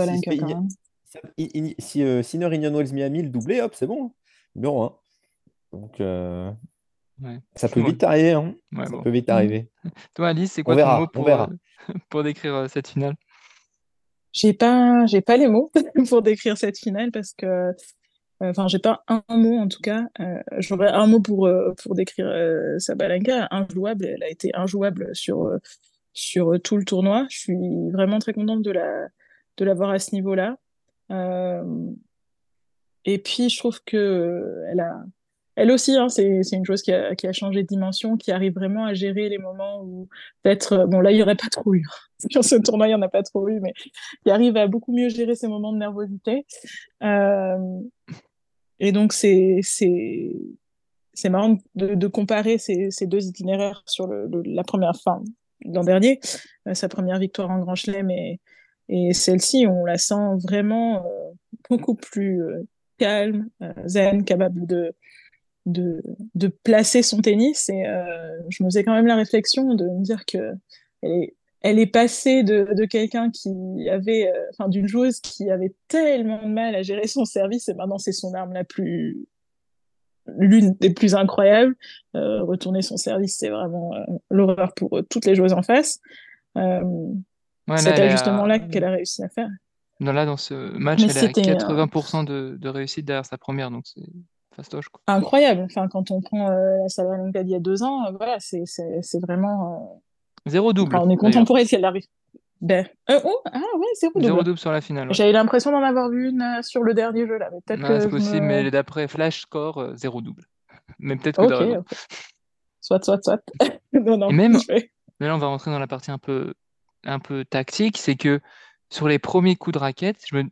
si, si, euh, Sinner, Indian Wells, Miami, le doublé, hop, c'est bon. Numéro 1. Donc, euh, ouais. ça peut vite arriver. Hein. Ouais, ça bon. peut vite arriver. Toi, Alice, c'est quoi ton mot pour, euh, pour décrire euh, cette finale? J'ai pas, j'ai pas les mots pour décrire cette finale parce que Enfin, j'ai pas un, mot en tout cas. Euh, J'aurais un mot pour euh, pour décrire euh, Sabalenka, injouable. Elle a été injouable sur euh, sur tout le tournoi. Je suis vraiment très contente de la de l'avoir à ce niveau-là. et puis je trouve que elle a elle aussi, hein, c'est une chose qui a, changé de dimension, qui arrive vraiment à gérer les moments où peut-être, bon là, il n'y aurait pas trop eu. Sur ce tournoi, il n'y en a pas trop eu, mais qui arrive à beaucoup mieux gérer ces moments de nervosité. Euh, et donc, c'est, c'est, marrant de, de comparer ces, ces, deux itinéraires sur la première fin l'an dernier, euh, sa première victoire en Grand Chelem et, et celle-ci, on la sent vraiment euh, beaucoup plus euh, calme, zen, capable de, de, de placer son tennis. Et je me faisais quand même la réflexion de me dire que elle est elle est passée de, de quelqu'un qui avait, euh, enfin, d'une joueuse qui avait tellement de mal à gérer son service, et maintenant c'est son arme la plus, l'une des plus incroyables. Euh, retourner son service, c'est vraiment euh, l'horreur pour euh, toutes les joueuses en face. Euh, ouais, c'est ajustement-là qu'elle a réussi à faire. Non, là, dans ce match, elle a 80% de, de, réussite derrière sa première, donc c'est fastoche. Quoi. Incroyable. Enfin, quand on prend la Sabalenka d'il y a deux ans, voilà, c'est vraiment Zéro double. on est content pour elle si elle arrive. Ben, euh, oh, ah ouais, zéro double. Zéro double sur la finale. J'avais l'impression d'en avoir vu une euh, sur le dernier jeu là. Peut-être que c'est possible, mais d'après Flash Score, euh, zéro double. Mais peut-être que. Ok, Soit, soit, soit. non, non. Et même, mais là, on va rentrer dans la partie un peu, un peu tactique, c'est que sur les premiers coups de raquette, je me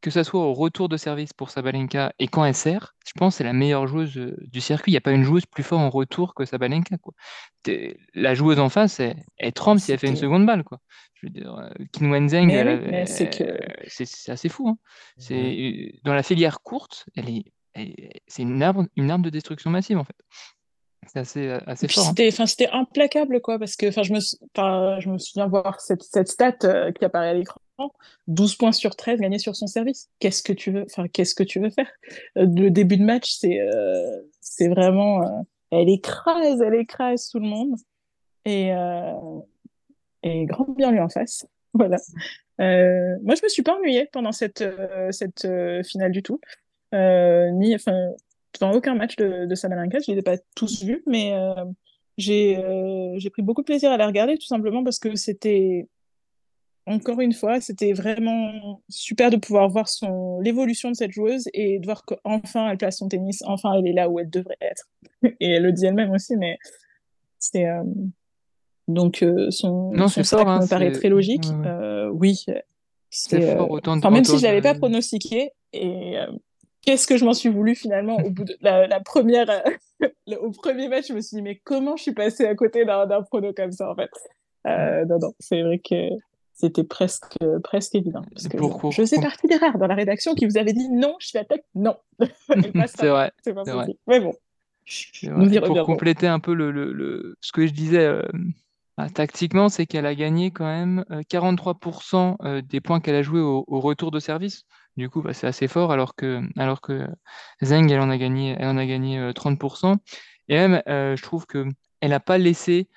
que ça soit au retour de service pour Sabalenka et quand elle sert, je pense que c'est la meilleure joueuse euh, du circuit. Il n'y a pas une joueuse plus forte en retour que Sabalenka. Quoi. La joueuse en face, elle, tremble si elle fait une seconde balle. Quoi. Je veux dire, euh, Wenzeng, c'est assez fou. Hein. C'est Dans la filière courte, elle est, c'est une arme, une arme de destruction massive en fait. C'est assez, euh, assez fort. Hein. C'était implacable, quoi, parce que je me, je me souviens voir cette, cette stat qui apparaît à l'écran 12 points sur 13 gagnés sur son service. Qu'est-ce que tu veux, que tu veux faire? Euh, le début de match, c'est, euh, vraiment, euh, elle écrase, elle écrase tout le monde. Et, et grand bien lui en face. Voilà. moi, je me suis pas ennuyée pendant cette, cette finale du tout. ni, enfin, dans aucun match de, de Salamanca, je les ai pas tous vus, mais j'ai pris beaucoup de plaisir à la regarder, tout simplement parce que c'était encore une fois, c'était vraiment super de pouvoir voir son l'évolution de cette joueuse et de voir qu'enfin elle place son tennis, enfin elle est là où elle devrait être. et elle le dit elle-même aussi, mais c'est euh, donc euh, son, non, son fort, hein, me paraît très logique. Euh, oui, c'est fort autant de... même si je l'avais pas pronostiqué et qu'est-ce que je m'en suis voulu finalement au bout de la, première au premier match, je me suis dit mais comment je suis passée à côté d'un prono comme ça en fait. non non, c'est vrai que c'était presque, presque évident. Parce que je faisais partie des rares dans la rédaction qui vous avait dit non, je suis attaque, non. c'est vrai. C'est pas vrai. Mais bon. pour compléter un peu le, le, ce que je disais euh, bah, tactiquement, c'est qu'elle a gagné quand même 43% euh, euh, des points qu'elle a joués au, retour de service. Du coup, bah, c'est assez fort, alors que, alors que Zeng, elle en a gagné, elle en a gagné 30%. Et même, je trouve qu'elle n'a pas laissé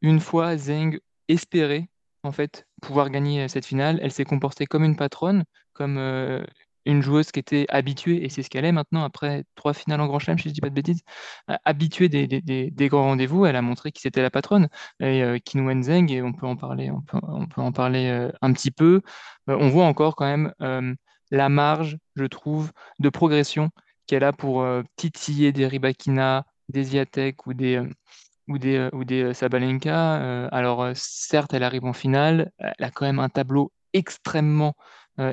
une fois Zeng espérer en fait, pouvoir gagner euh, cette finale. Elle s'est comportée comme une patronne, comme euh, une joueuse qui était habituée, et c'est ce qu'elle est maintenant, après trois finales en Grand Chelem, si je ne dis pas de bêtises, habituée des, grands rendez-vous, elle a montré qui c'était la patronne. Et euh, Wenzeng, et on peut en parler, on peut, en parler euh, un petit peu, on voit encore quand même la marge, je trouve, de progression qu'elle a pour titiller des Ribakina, des Ziatek ou des ou des, euh, ou des euh, Sabalenka. Euh, alors, certes, elle arrive en finale, elle a quand même un tableau extrêmement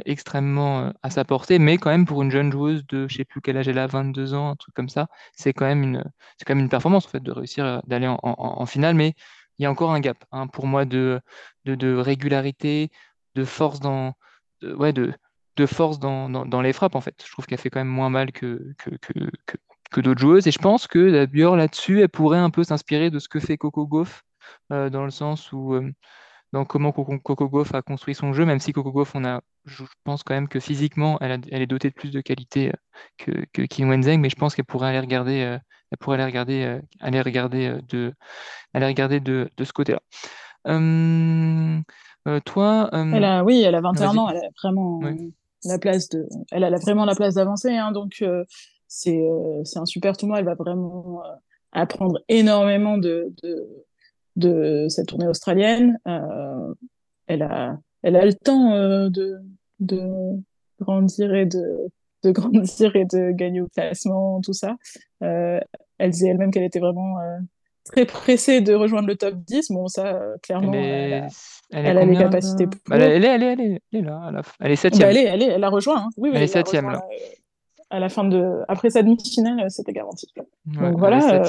extrêmement à sa portée, mais quand même pour une jeune joueuse de, je sais plus quel âge elle a, 22 ans, un truc comme ça, c'est quand même une, quand même une performance en fait de réussir d'aller en, finale, mais il y a encore un gap hein, pour moi de, régularité, de force dans, ouais, de, force dans, dans, les frappes en fait. Je trouve qu'elle fait quand même moins mal que, d'autres joueuses, et je pense que d'ailleurs là-dessus, elle pourrait un peu s'inspirer de ce que fait Coco Gauff, dans le sens où dans comment Coco Gauff a construit son jeu, même si Coco Gauff, on a, je pense quand même que physiquement, elle, est dotée de plus de qualité euh, que, que Kim Wenzeng, mais je pense qu'elle pourrait aller regarder, euh, elle pourrait aller regarder, euh, aller regarder de, aller regarder de, de ce côté-là. toi, elle a, oui, elle a 21 ans, elle a vraiment la place de, elle a vraiment la place d'avancer, hein, donc c'est un super tournoi. Elle va vraiment apprendre énormément de, de de cette tournée australienne. Euh, elle, a, elle a le temps euh, de, de grandir et de, de grandir et de gagner au classement, tout ça. Euh, elle disait elle-même qu'elle était vraiment très pressée de rejoindre le top 10. Bon, ça, clairement, elle, a, elle, a les capacités pour. Bah, elle, est, elle, est, elle, est, elle est là, elle est septième. Bah, elle, est, elle, est, elle a rejoint. Hein. Oui, oui, elle est septième, là. À la fin de... Après sa demi-finale, c'était garanti. Donc voilà,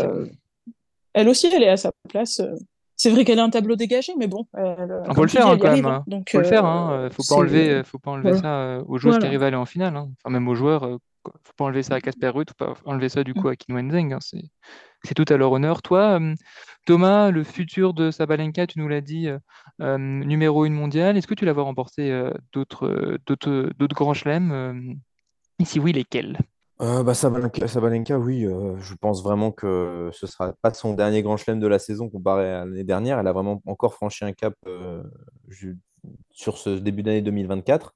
elle aussi, elle est à sa place. C'est vrai qu'elle a un tableau dégagé, mais bon. On peut le faire hein, quand même. Hein. Donc, faut le faire. Hein. Faut pas enlever, faut pas enlever ça euh, aux joueurs qui arrivent à aller en finale. Hein. Enfin, même aux joueurs. Euh, faut pas enlever ça à Casper Ruth, faut pas enlever ça du coup à Kim Wenzeng. Hein. C'est tout à leur honneur. Toi, euh, Thomas, le futur de Sabalenka, tu nous l'as dit, numéro une mondial. Est-ce que tu l'as voir remporter d'autres grands chelems Si oui, lesquels? Euh, bah, Sabalenka, oui, euh, je pense vraiment que ce sera pas son dernier grand chelem de la saison comparé à l'année dernière. Elle a vraiment encore franchi un cap euh, sur ce début d'année 2024.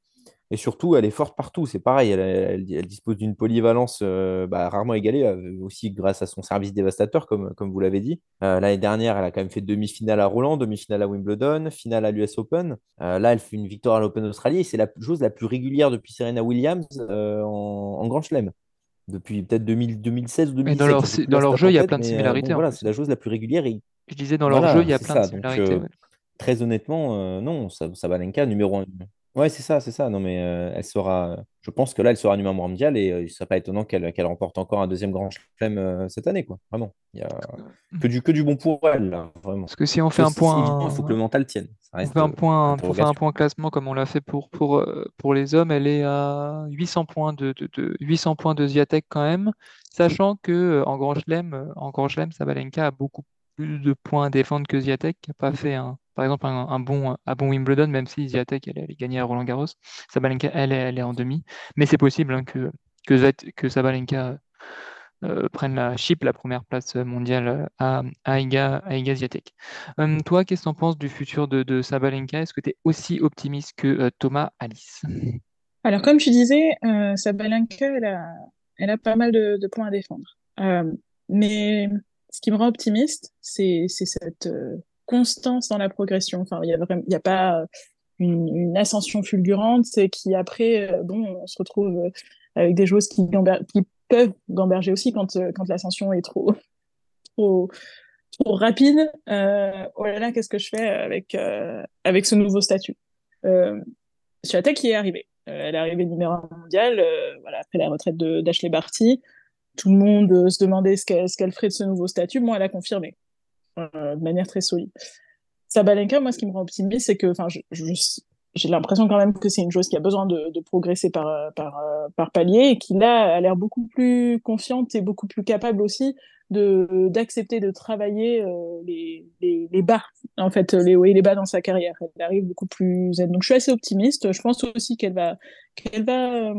Et surtout, elle est forte partout. C'est pareil, elle, dispose d'une polyvalence bah, rarement égalée, aussi grâce à son service dévastateur, comme, comme vous l'avez dit. l'année dernière, elle a quand même fait demi-finale à Roland, demi-finale à Wimbledon, finale à l'US Open. là, elle fait une victoire à l'Open Australie. C'est la chose la plus régulière depuis Serena Williams en, en Grand Chelem depuis peut-être 2016 ou 2017. dans leur, dans leur jeu, il y a plein de euh, similarités. voilà, c'est la chose la plus régulière. Je disais, dans leur jeu, il y a plein de similarités. Euh, très honnêtement, euh, non, Sabalenka, numéro 1. Ouais, c'est ça, c'est ça. Non, mais elle sera. Je pense que là, elle sera numéro mondial et il ne serait pas étonnant qu'elle remporte encore un deuxième grand chelem cette année, quoi. Vraiment. Il y a que du, que du bon pour elle, là, vraiment. Parce que si on fait un point. Il faut que le mental tienne. on fait un point, pour faire un point classement comme on l'a fait pour, pour, pour les hommes, elle est à 800 points de, de, de 800 points de Ziatek quand même, sachant que en grand chelem, en grand chelem, Sabalenka a beaucoup plus de points à défendre que Ziatek, qui n'a pas fait un, par exemple un, bon, Wimbledon, même si Ziatek elle, elle gagné à Roland Garros. Sabalenka, elle, elle est en demi. Mais c'est possible hein, que, que, que Sabalenka euh, prenne la chip, la première place mondiale à, à Iga, à Iga hum, toi, qu'est-ce que tu en penses du futur de, Sabalenka? Est-ce que tu es aussi optimiste que euh, Thomas Alice? Alors, comme tu disais, euh, Sabalenka, elle a, pas mal de points à défendre. mais ce qui me rend optimiste, c'est cette constance dans la progression. Enfin, il y a a pas une, ascension fulgurante, c'est qui après, euh, bon, on se retrouve euh, avec des joueuses qui, peuvent gamberger aussi quand, euh, quand l'ascension est trop, trop, trop rapide. Oh là là, qu'est-ce que je fais avec, avec ce nouveau statut? Euh, Tech qui est arrivée. elle est arrivée numéro mondial, voilà, après la retraite d'Ashley Barty. Tout le monde se demandait ce qu'elle ferait de ce nouveau statut. Bon, elle a confirmé. Euh, de manière très solide. Sabalenka, moi, ce qui me rend optimiste, c'est que, enfin, j'ai l'impression quand même que c'est une chose qui a besoin de, progresser par, euh, par, euh, par palier et qui là a l'air beaucoup plus confiante et beaucoup plus capable aussi de d'accepter de travailler les, les, les, bas en fait les hauts et les bas dans sa carrière. Elle arrive beaucoup plus zen. Donc je suis assez optimiste. Je pense aussi qu'elle va qu'elle va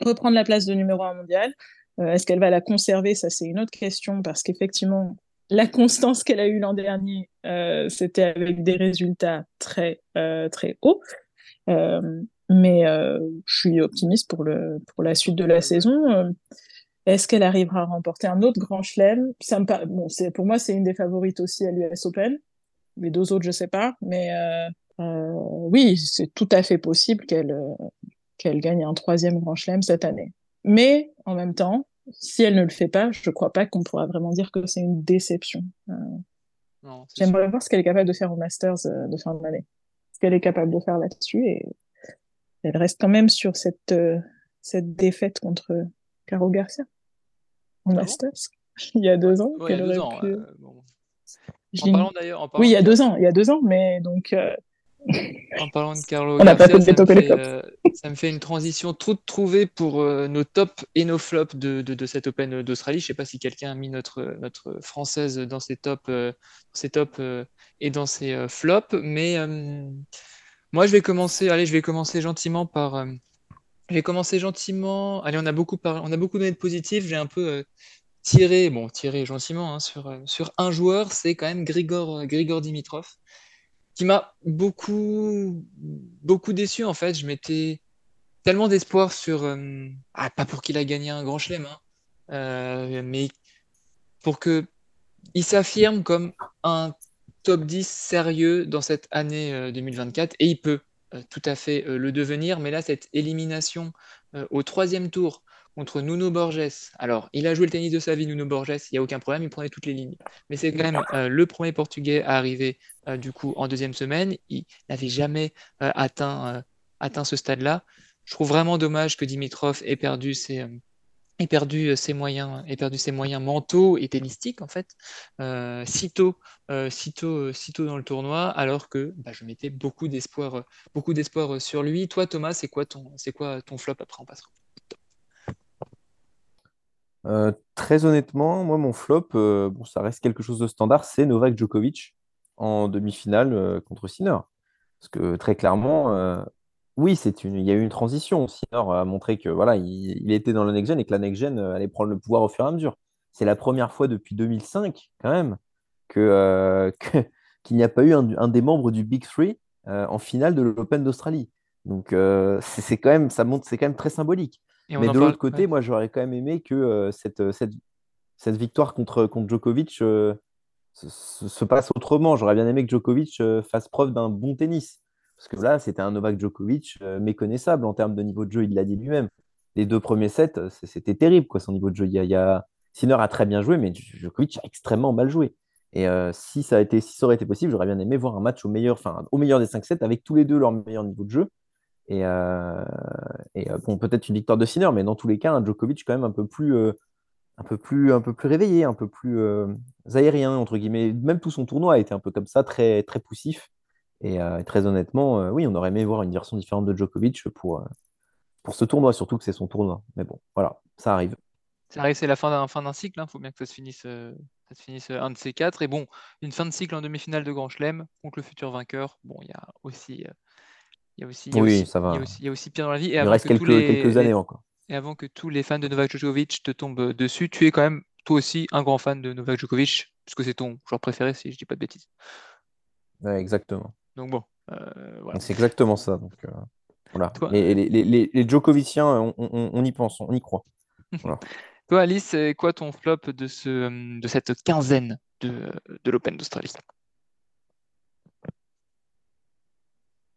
reprendre la place de numéro un mondial est-ce qu'elle va la conserver? Ça c'est une autre question parce qu'effectivement la constance qu'elle a eue l'an dernier, euh, c'était avec des résultats très, euh, très hauts. Euh, mais je suis optimiste pour, le, pour la suite de la saison. Est-ce qu'elle arrivera à remporter un autre grand chelem? Bon, Pour moi, c'est une des favorites aussi à l'US Open. Les deux autres, je sais pas. Mais oui, c'est tout à fait possible qu'elle qu'elle gagne un troisième grand chelem cette année. Mais en même temps, si elle ne le fait pas, je ne crois pas qu'on pourra vraiment dire que c'est une déception. Euh, j'aimerais voir ce qu'elle est capable de faire au Masters euh, de fin d'année. Ce qu'elle est capable de faire là-dessus. Et, elle reste quand même sur cette, cette défaite contre Caro Garcia en Ah bon? Masters il y a deux ans. Ouais, il y a deux ans. pu- euh, bon. Je En l'ai- parlant d'ailleurs, Oui, il y a de- deux ans, il y a deux ans, mais donc euh, En parlant de Carlo On pas ça me fait, flops. euh, ça me fait une transition toute trouvée pour euh, nos tops et nos flops de, de, de cet Open d'Australie. Je ne sais pas si quelqu'un a mis notre, notre française dans ses tops, euh, ses tops euh, et dans ses euh, flops, mais moi je vais commencer. Allez, je vais commencer gentiment par. je vais commencer gentiment. Allez, on a beaucoup par- on a beaucoup donné de positifs. J'ai un peu tiré, bon, tiré gentiment hein, sur, sur un joueur, c'est quand même Grigor, Grigor Dimitrov qui m'a beaucoup, beaucoup déçu en fait. Je m'étais tellement d'espoir sur, euh, ah, pas pour qu'il a gagné un grand chelem, hein, euh, mais pour que il s'affirme comme un top 10 sérieux dans cette année euh, 2024 et il peut euh, tout à fait le devenir. Mais là, cette élimination au troisième tour contre Nuno Borges. Alors, il a joué le tennis de sa vie, Nuno Borges, il n'y a aucun problème, il prenait toutes les lignes. Mais c'est quand même euh, le premier Portugais à arriver euh, du coup en deuxième semaine. Il n'avait jamais euh, atteint, atteint ce stade-là. Je trouve vraiment dommage que Dimitrov ait perdu ses, ait perdu ses moyens, ait perdu ses moyens mentaux et tennistiques en fait, euh, si tôt, euh, si tôt, euh, si tôt dans le tournoi, alors que bah, je mettais beaucoup d'espoir, beaucoup d'espoir sur lui. Toi, Thomas, c'est quoi ton, c'est quoi ton flop après on passera. Euh, très honnêtement, moi, mon flop, euh, bon, ça reste quelque chose de standard, c'est Novak Djokovic en demi-finale euh, contre Sinner. Parce que très clairement, oui, c'est une, il y a eu une transition. Sinner a montré que voilà, il, était dans la next-gen et que la next-gen allait prendre le pouvoir au fur et à mesure. C'est la première fois depuis 2005, quand même, que, qu'il n'y a pas eu un, des membres du Big Three en finale de l'Open d'Australie. Donc, c'est quand même, ça montre, c'est quand même très symbolique. Et Mais de l'autre côté, ouais. moi, j'aurais quand même aimé que euh, cette, euh, cette, cette victoire contre, contre Djokovic euh, se, se- se passe autrement. J'aurais bien aimé que Djokovic euh, fasse preuve d'un bon tennis. Parce que là, c'était un Novak Djokovic méconnaissable en termes de niveau de jeu, il l'a dit lui-même. Les deux premiers sets, c'était terrible, quoi, son niveau de jeu. Il y a, il y a- Sinner a très bien joué, mais Djokovic a extrêmement mal joué. Et si, ça a été, si ça aurait été possible, j'aurais bien aimé voir un match au meilleur, enfin, au meilleur des 5 sets avec tous les deux leur meilleur niveau de jeu. Et, euh, euh, bon, peut-être une victoire de Sinner, mais dans tous les cas, un Djokovic quand même un peu plus, euh, un peu plus, un peu plus réveillé, un peu plus aérien, entre guillemets. Même tout son tournoi a été un peu comme ça, très, très poussif. Et très honnêtement, oui, on aurait aimé voir une version différente de Djokovic pour, pour ce tournoi, surtout que c'est son tournoi. Mais bon, voilà, ça arrive. Ça arrive, c'est la fin d'un fin d'un cycle. Il faut bien que ça se finisse, ça se finisse un de ces quatre. Et bon, une fin de cycle en demi-finale de Grand Chelem contre le futur vainqueur. Bon, il y a aussi, il y a aussi, il y a Oui, aussi- ça va. il y a aussi, il y a aussi pire dans la vie. Et Il reste que quelques, tous les, quelques années les- encore. et avant que tous les fans de Novak Djokovic te tombent dessus, tu es quand même toi aussi un grand fan de Novak Djokovic, puisque c'est ton joueur préféré, si je dis pas de bêtises. Ouais, exactement. Donc bon, euh, voilà. C'est exactement ça. Donc, euh, voilà. Toi- Les, les, les, les- les Djokoviciens, on, on- on y pense, on y croit. Toi, Alice, quoi ton flop de, ce, de cette quinzaine de, de l'Open d'Australie?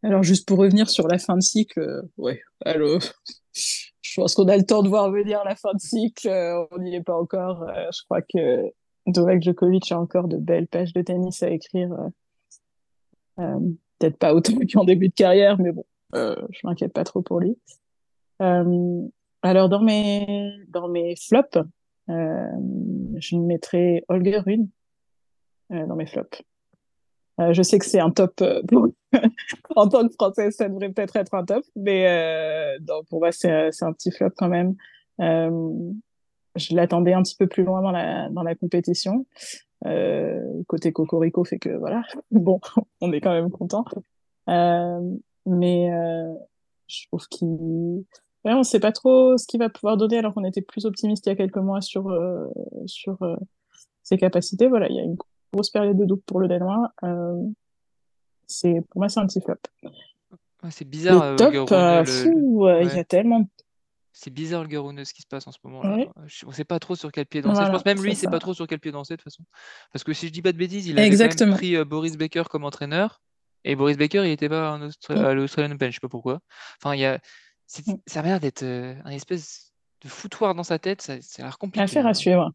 Alors, juste pour revenir sur la fin de cycle, euh, ouais, allô, je pense qu'on a le temps de voir venir la fin de cycle, euh, on n'y est pas encore. euh, je crois que Novak Djokovic a encore de belles pages de tennis à écrire. euh, euh, Peut-être pas autant qu'en début de carrière, mais bon, euh, je m'inquiète pas trop pour lui. Euh, alors, dans mes, dans mes flops, euh, je mettrais Holger Rune euh, dans mes flops. Euh, je sais que c'est un top euh, pour- en tant que Française, ça devrait peut-être être un top, mais euh, pour moi, c'est c'est un petit flop quand même. Euh, je l'attendais un petit peu plus loin dans la, compétition. Euh, côté Cocorico fait que voilà, bon, on est quand même content. Euh, mais euh, je trouve qu'il, on sait pas trop ce qu'il va pouvoir donner alors qu'on était plus optimiste il y a quelques mois sur euh, sur euh, ses capacités. Voilà, il y a une grosse période de doute pour le Danois. Euh, c'est pour moi c'est un petit flop. Ouais, c'est bizarre, euh, le top, euh, le- fou, euh, il y a tellement. C'est bizarre le Rune, ce qui se passe en ce moment-là. Ouais. Je- On sait pas trop sur quel pied danser. Je pense même lui, c'est il sait ça. pas trop sur quel pied danser de toute façon. Parce que si je dis pas de bêtises, il avait quand même Exactement. pris euh, Boris Becker comme entraîneur. Et Boris Becker, il était pas en Austra- Mm. à l'Australian Open, je sais pas pourquoi. Enfin, il y a... Mm. ça a l'air d'être euh, un espèce de foutoir dans sa tête. Ça, ça a l'air compliqué. Affaire à hein. suivre.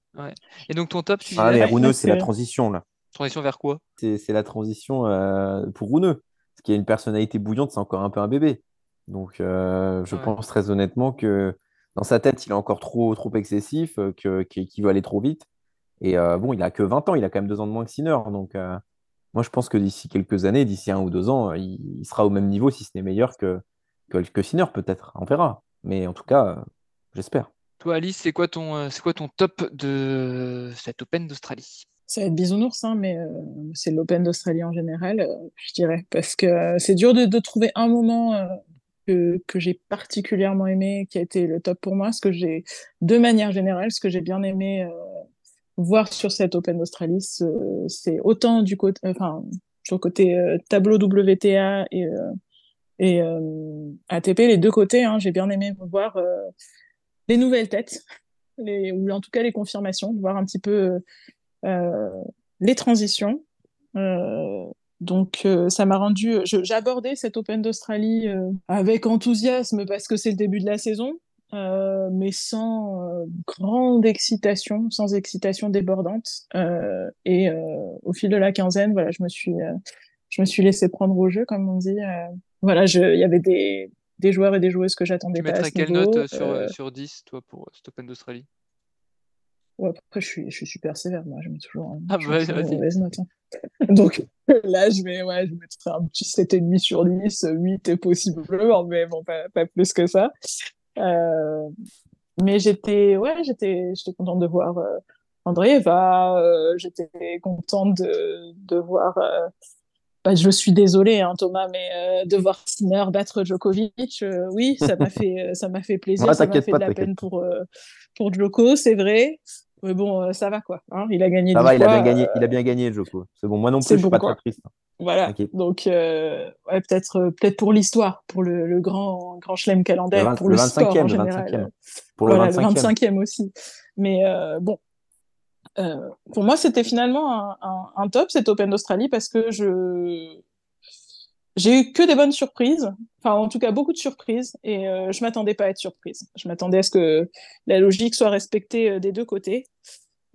Et donc ton top, tu Ah, là, c'est la transition, là. Transition vers quoi? C'est la transition euh, pour Runeux. Parce qu'il a une personnalité bouillante, c'est encore un peu un bébé. Donc, euh, je Ouais. pense très honnêtement que dans sa tête, il est encore trop, trop excessif, euh, qu'il veut aller trop vite. Et euh, bon, il a que 20 ans, il a quand même deux ans de moins que Sinner. Donc, euh, moi, je pense que d'ici quelques années, d'ici un ou deux ans, il, il sera au même niveau, si ce n'est meilleur que, que, que Sinner, peut-être. On verra. Mais en tout cas, j'espère. Toi, Alice, c'est quoi ton, c'est quoi ton top de cet Open d'Australie? Ça va être bisounours, hein, mais euh, c'est l'Open d'Australie en général, euh, je dirais. Parce que euh, c'est dur de, trouver un moment que, que j'ai particulièrement aimé, qui a été le top pour moi. Ce que j'ai, de manière générale, ce que j'ai bien aimé voir sur cette Open d'Australie, c'est autant du côté, enfin, sur le côté tableau WTA et, et ATP, les deux côtés, hein, j'ai bien aimé voir les nouvelles têtes, ou en tout cas les confirmations, voir un petit peu les transitions. Euh, donc euh, ça m'a rendu, j'ai abordé cette Open d'Australie euh, avec enthousiasme parce que c'est le début de la saison, euh, mais sans euh, grande excitation, sans excitation débordante. Euh, et euh, au fil de la quinzaine, voilà, je me suis, euh, je me suis laissé prendre au jeu, comme on dit. Euh, voilà, il y avait des, des joueurs et des joueuses que j'attendais Tu pas à mettrais quelle niveau. note euh, sur, Euh, euh, sur 10, toi, pour euh, cet Open d'Australie? Ouais, après, je suis, je suis super sévère, moi, je mets toujours, Ah je bah, mets une mauvaise note. hein. Donc là, je vais, ouais, je mettrai un petit 7,5 sur 10, 8 possiblement, mais bon, pas, pas plus que ça. Euh, mais j'étais, ouais, j'étais, contente de voir euh, Andreeva, euh, j'étais contente de, de voir, euh, bah, je suis désolée, hein, Thomas, mais euh, de voir Sinner battre Djokovic, euh, oui, ça m'a fait, ça m'a fait plaisir, Ouais, ça m'a fait pas, de la peine pour, euh, pour Djoko, c'est vrai. Mais bon, euh, ça va quoi. Hein, il a gagné Ça va, il a bien fois. gagné, euh, il a bien gagné, Joko. C'est bon, moi non plus, je suis bon pas très triste. Voilà. T'inquiète. Donc, euh, ouais, peut-être euh, peut-être pour l'histoire, pour le, le grand, grand chelem Le, calendaire, 20 pour le le sport 25e, en le général. 25e. euh, Pour le Voilà, le 25e. 25e aussi. Mais euh, bon, euh, pour moi, c'était finalement un, un, un top, cet Open d'Australie, parce que je j'ai eu que des bonnes surprises. Enfin, en tout cas, beaucoup de surprises. Et euh, je m'attendais pas à être surprise. Je m'attendais à ce que la logique soit respectée euh, des deux côtés.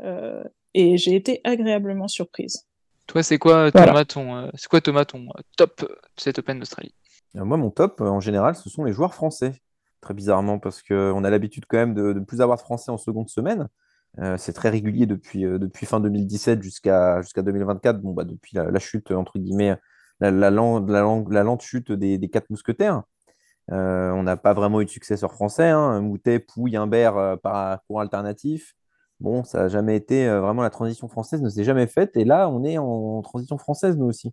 Euh, et j'ai été agréablement surprise. Toi, c'est quoi, Voilà. Thomas, ton, euh, c'est quoi, Thomas, ton top de cet Open d'Australie? Euh, Moi, mon top, en général, ce sont les joueurs français. Très bizarrement, parce qu'on a l'habitude quand même de ne plus avoir de Français en seconde semaine. Euh, c'est très régulier depuis, euh, fin 2017 jusqu'à jusqu'à 2024. Bon, bah, depuis la, chute, entre guillemets, la, lente, la, lente- chute des, quatre mousquetaires. Euh, on n'a pas vraiment eu de successeur français. Hein. Moutet, Pouille, Imbert par courant alternatif. Bon, ça n'a jamais été vraiment la transition française, ne s'est jamais faite. Et là, on est en transition française, nous aussi.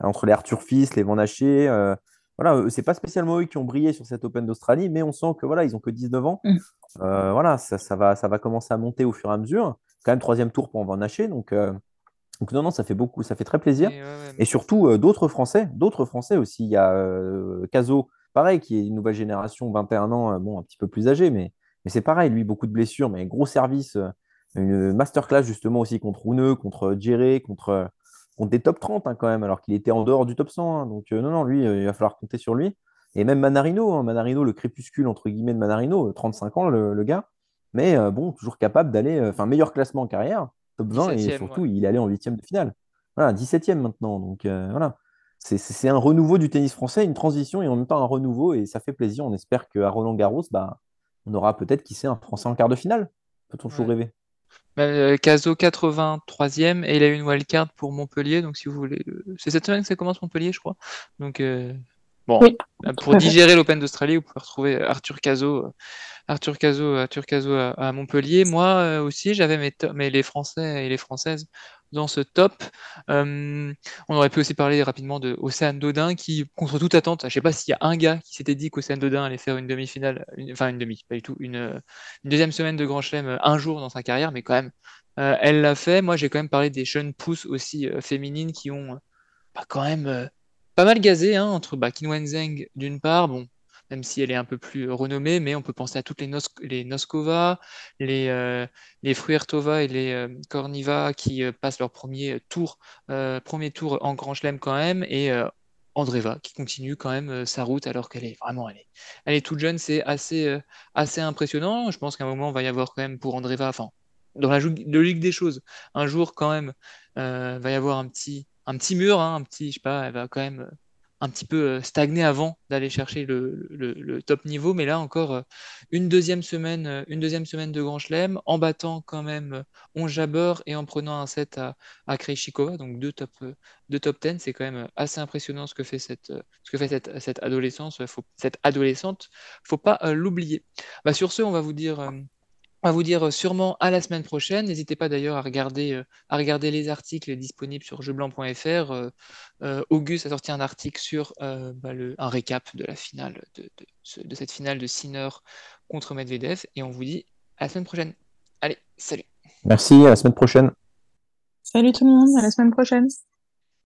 Entre les Arthur Fils, les Van voilà, eux, c'est pas spécialement eux qui ont brillé sur cette Open d'Australie, mais on sent que voilà, ils ont que 19 ans. Mm. Euh, voilà, ça, ça va, ça va commencer à monter au fur et à mesure. Quand même troisième tour pour Van Haché, donc, euh, donc non, non, ça fait beaucoup, ça fait très plaisir. Et, ouais, ouais, Et surtout, euh, d'autres Français, d'autres Français aussi. Il y a euh, Caso, pareil, qui est une nouvelle génération, 21 ans, euh, bon, un petit peu plus âgé, mais, mais c'est pareil, lui, beaucoup de blessures, mais gros service. euh, une masterclass justement aussi contre Rouneux, contre Djéré, contre, euh, contre des top 30 hein, quand même, alors qu'il était en dehors du top 100. hein. donc euh, non, non, lui, euh, il va falloir compter sur lui. Et même Manarino, hein, Manarino, le crépuscule entre guillemets de Manarino, euh, 35 ans le, le gars, mais euh, bon, toujours capable d'aller, euh, enfin meilleur classement en carrière, top 20, et 17e, surtout ouais. il est allé en huitième de finale. Voilà, 17e maintenant, donc euh, voilà. C'est- un renouveau du tennis français, une transition et en même temps un renouveau, et ça fait plaisir. On espère qu'à Roland Garros, bah, on aura peut-être, qui sait, un Français en quart de finale. Peut-on toujours Ouais. rêver? Bah, euh, Caso 83e et il a eu une wildcard pour Montpellier. Donc, si vous voulez, euh, c'est cette semaine que ça commence Montpellier, je crois. Donc, euh, bon, Oui. euh, pour digérer l'Open d'Australie, vous pouvez retrouver Arthur Cazot, euh, Arthur Cazot, Arthur Cazot à, Montpellier. Moi euh, aussi, j'avais mes, mais les Français et les Françaises dans ce top. Euh, on aurait pu aussi parler rapidement de Dodin qui, contre toute attente, je sais pas s'il y a un gars qui s'était dit qu'Océane Dodin allait faire une demi-finale, enfin une demi, pas du tout, une, euh, deuxième semaine de Grand Chelem euh, un jour dans sa carrière, mais quand même, euh, elle l'a fait. Moi, j'ai quand même parlé des jeunes pousses aussi euh, féminines qui ont euh, bah, quand même euh, pas mal gazé hein, entre bah, Wenzheng d'une part, bon, même si elle est un peu plus renommée, mais on peut penser à toutes les, Nos les Noskova, les, euh, Fruertova et les euh, Korniva qui euh, passent leur premier tour, euh, premier tour en Grand Chelem quand même, et Andreva qui continue quand même sa route alors qu'elle est vraiment elle est, elle est toute jeune, c'est assez, assez impressionnant. Je pense qu'à un moment, il va y avoir quand même pour Andreva, enfin, dans la logique des choses, un jour quand même, va y avoir un petit, mur, hein, un petit, je sais pas, elle va quand même un petit peu stagné avant d'aller chercher le, top niveau. Mais là encore, une deuxième semaine, une deuxième semaine de Grand Chelem, en battant quand même 11 Jabber et en prenant un set à, à donc deux top, deux top 10. C'est quand même assez impressionnant ce que fait cette, ce que fait cette, cette adolescence, faut, cette adolescente. faut pas l'oublier. Bah, sur ce, on va vous dire on va vous dire euh, sûrement à la semaine prochaine. N'hésitez pas d'ailleurs à regarder, euh, à regarder les articles disponibles sur jeublanc.fr. Euh, Auguste a sorti un article sur bah, le, un récap de la finale, de, de, cette finale de Sinner contre Medvedev. Et on vous dit à la semaine prochaine. Allez, salut. Merci, à la semaine prochaine. Salut tout le monde, à la semaine prochaine.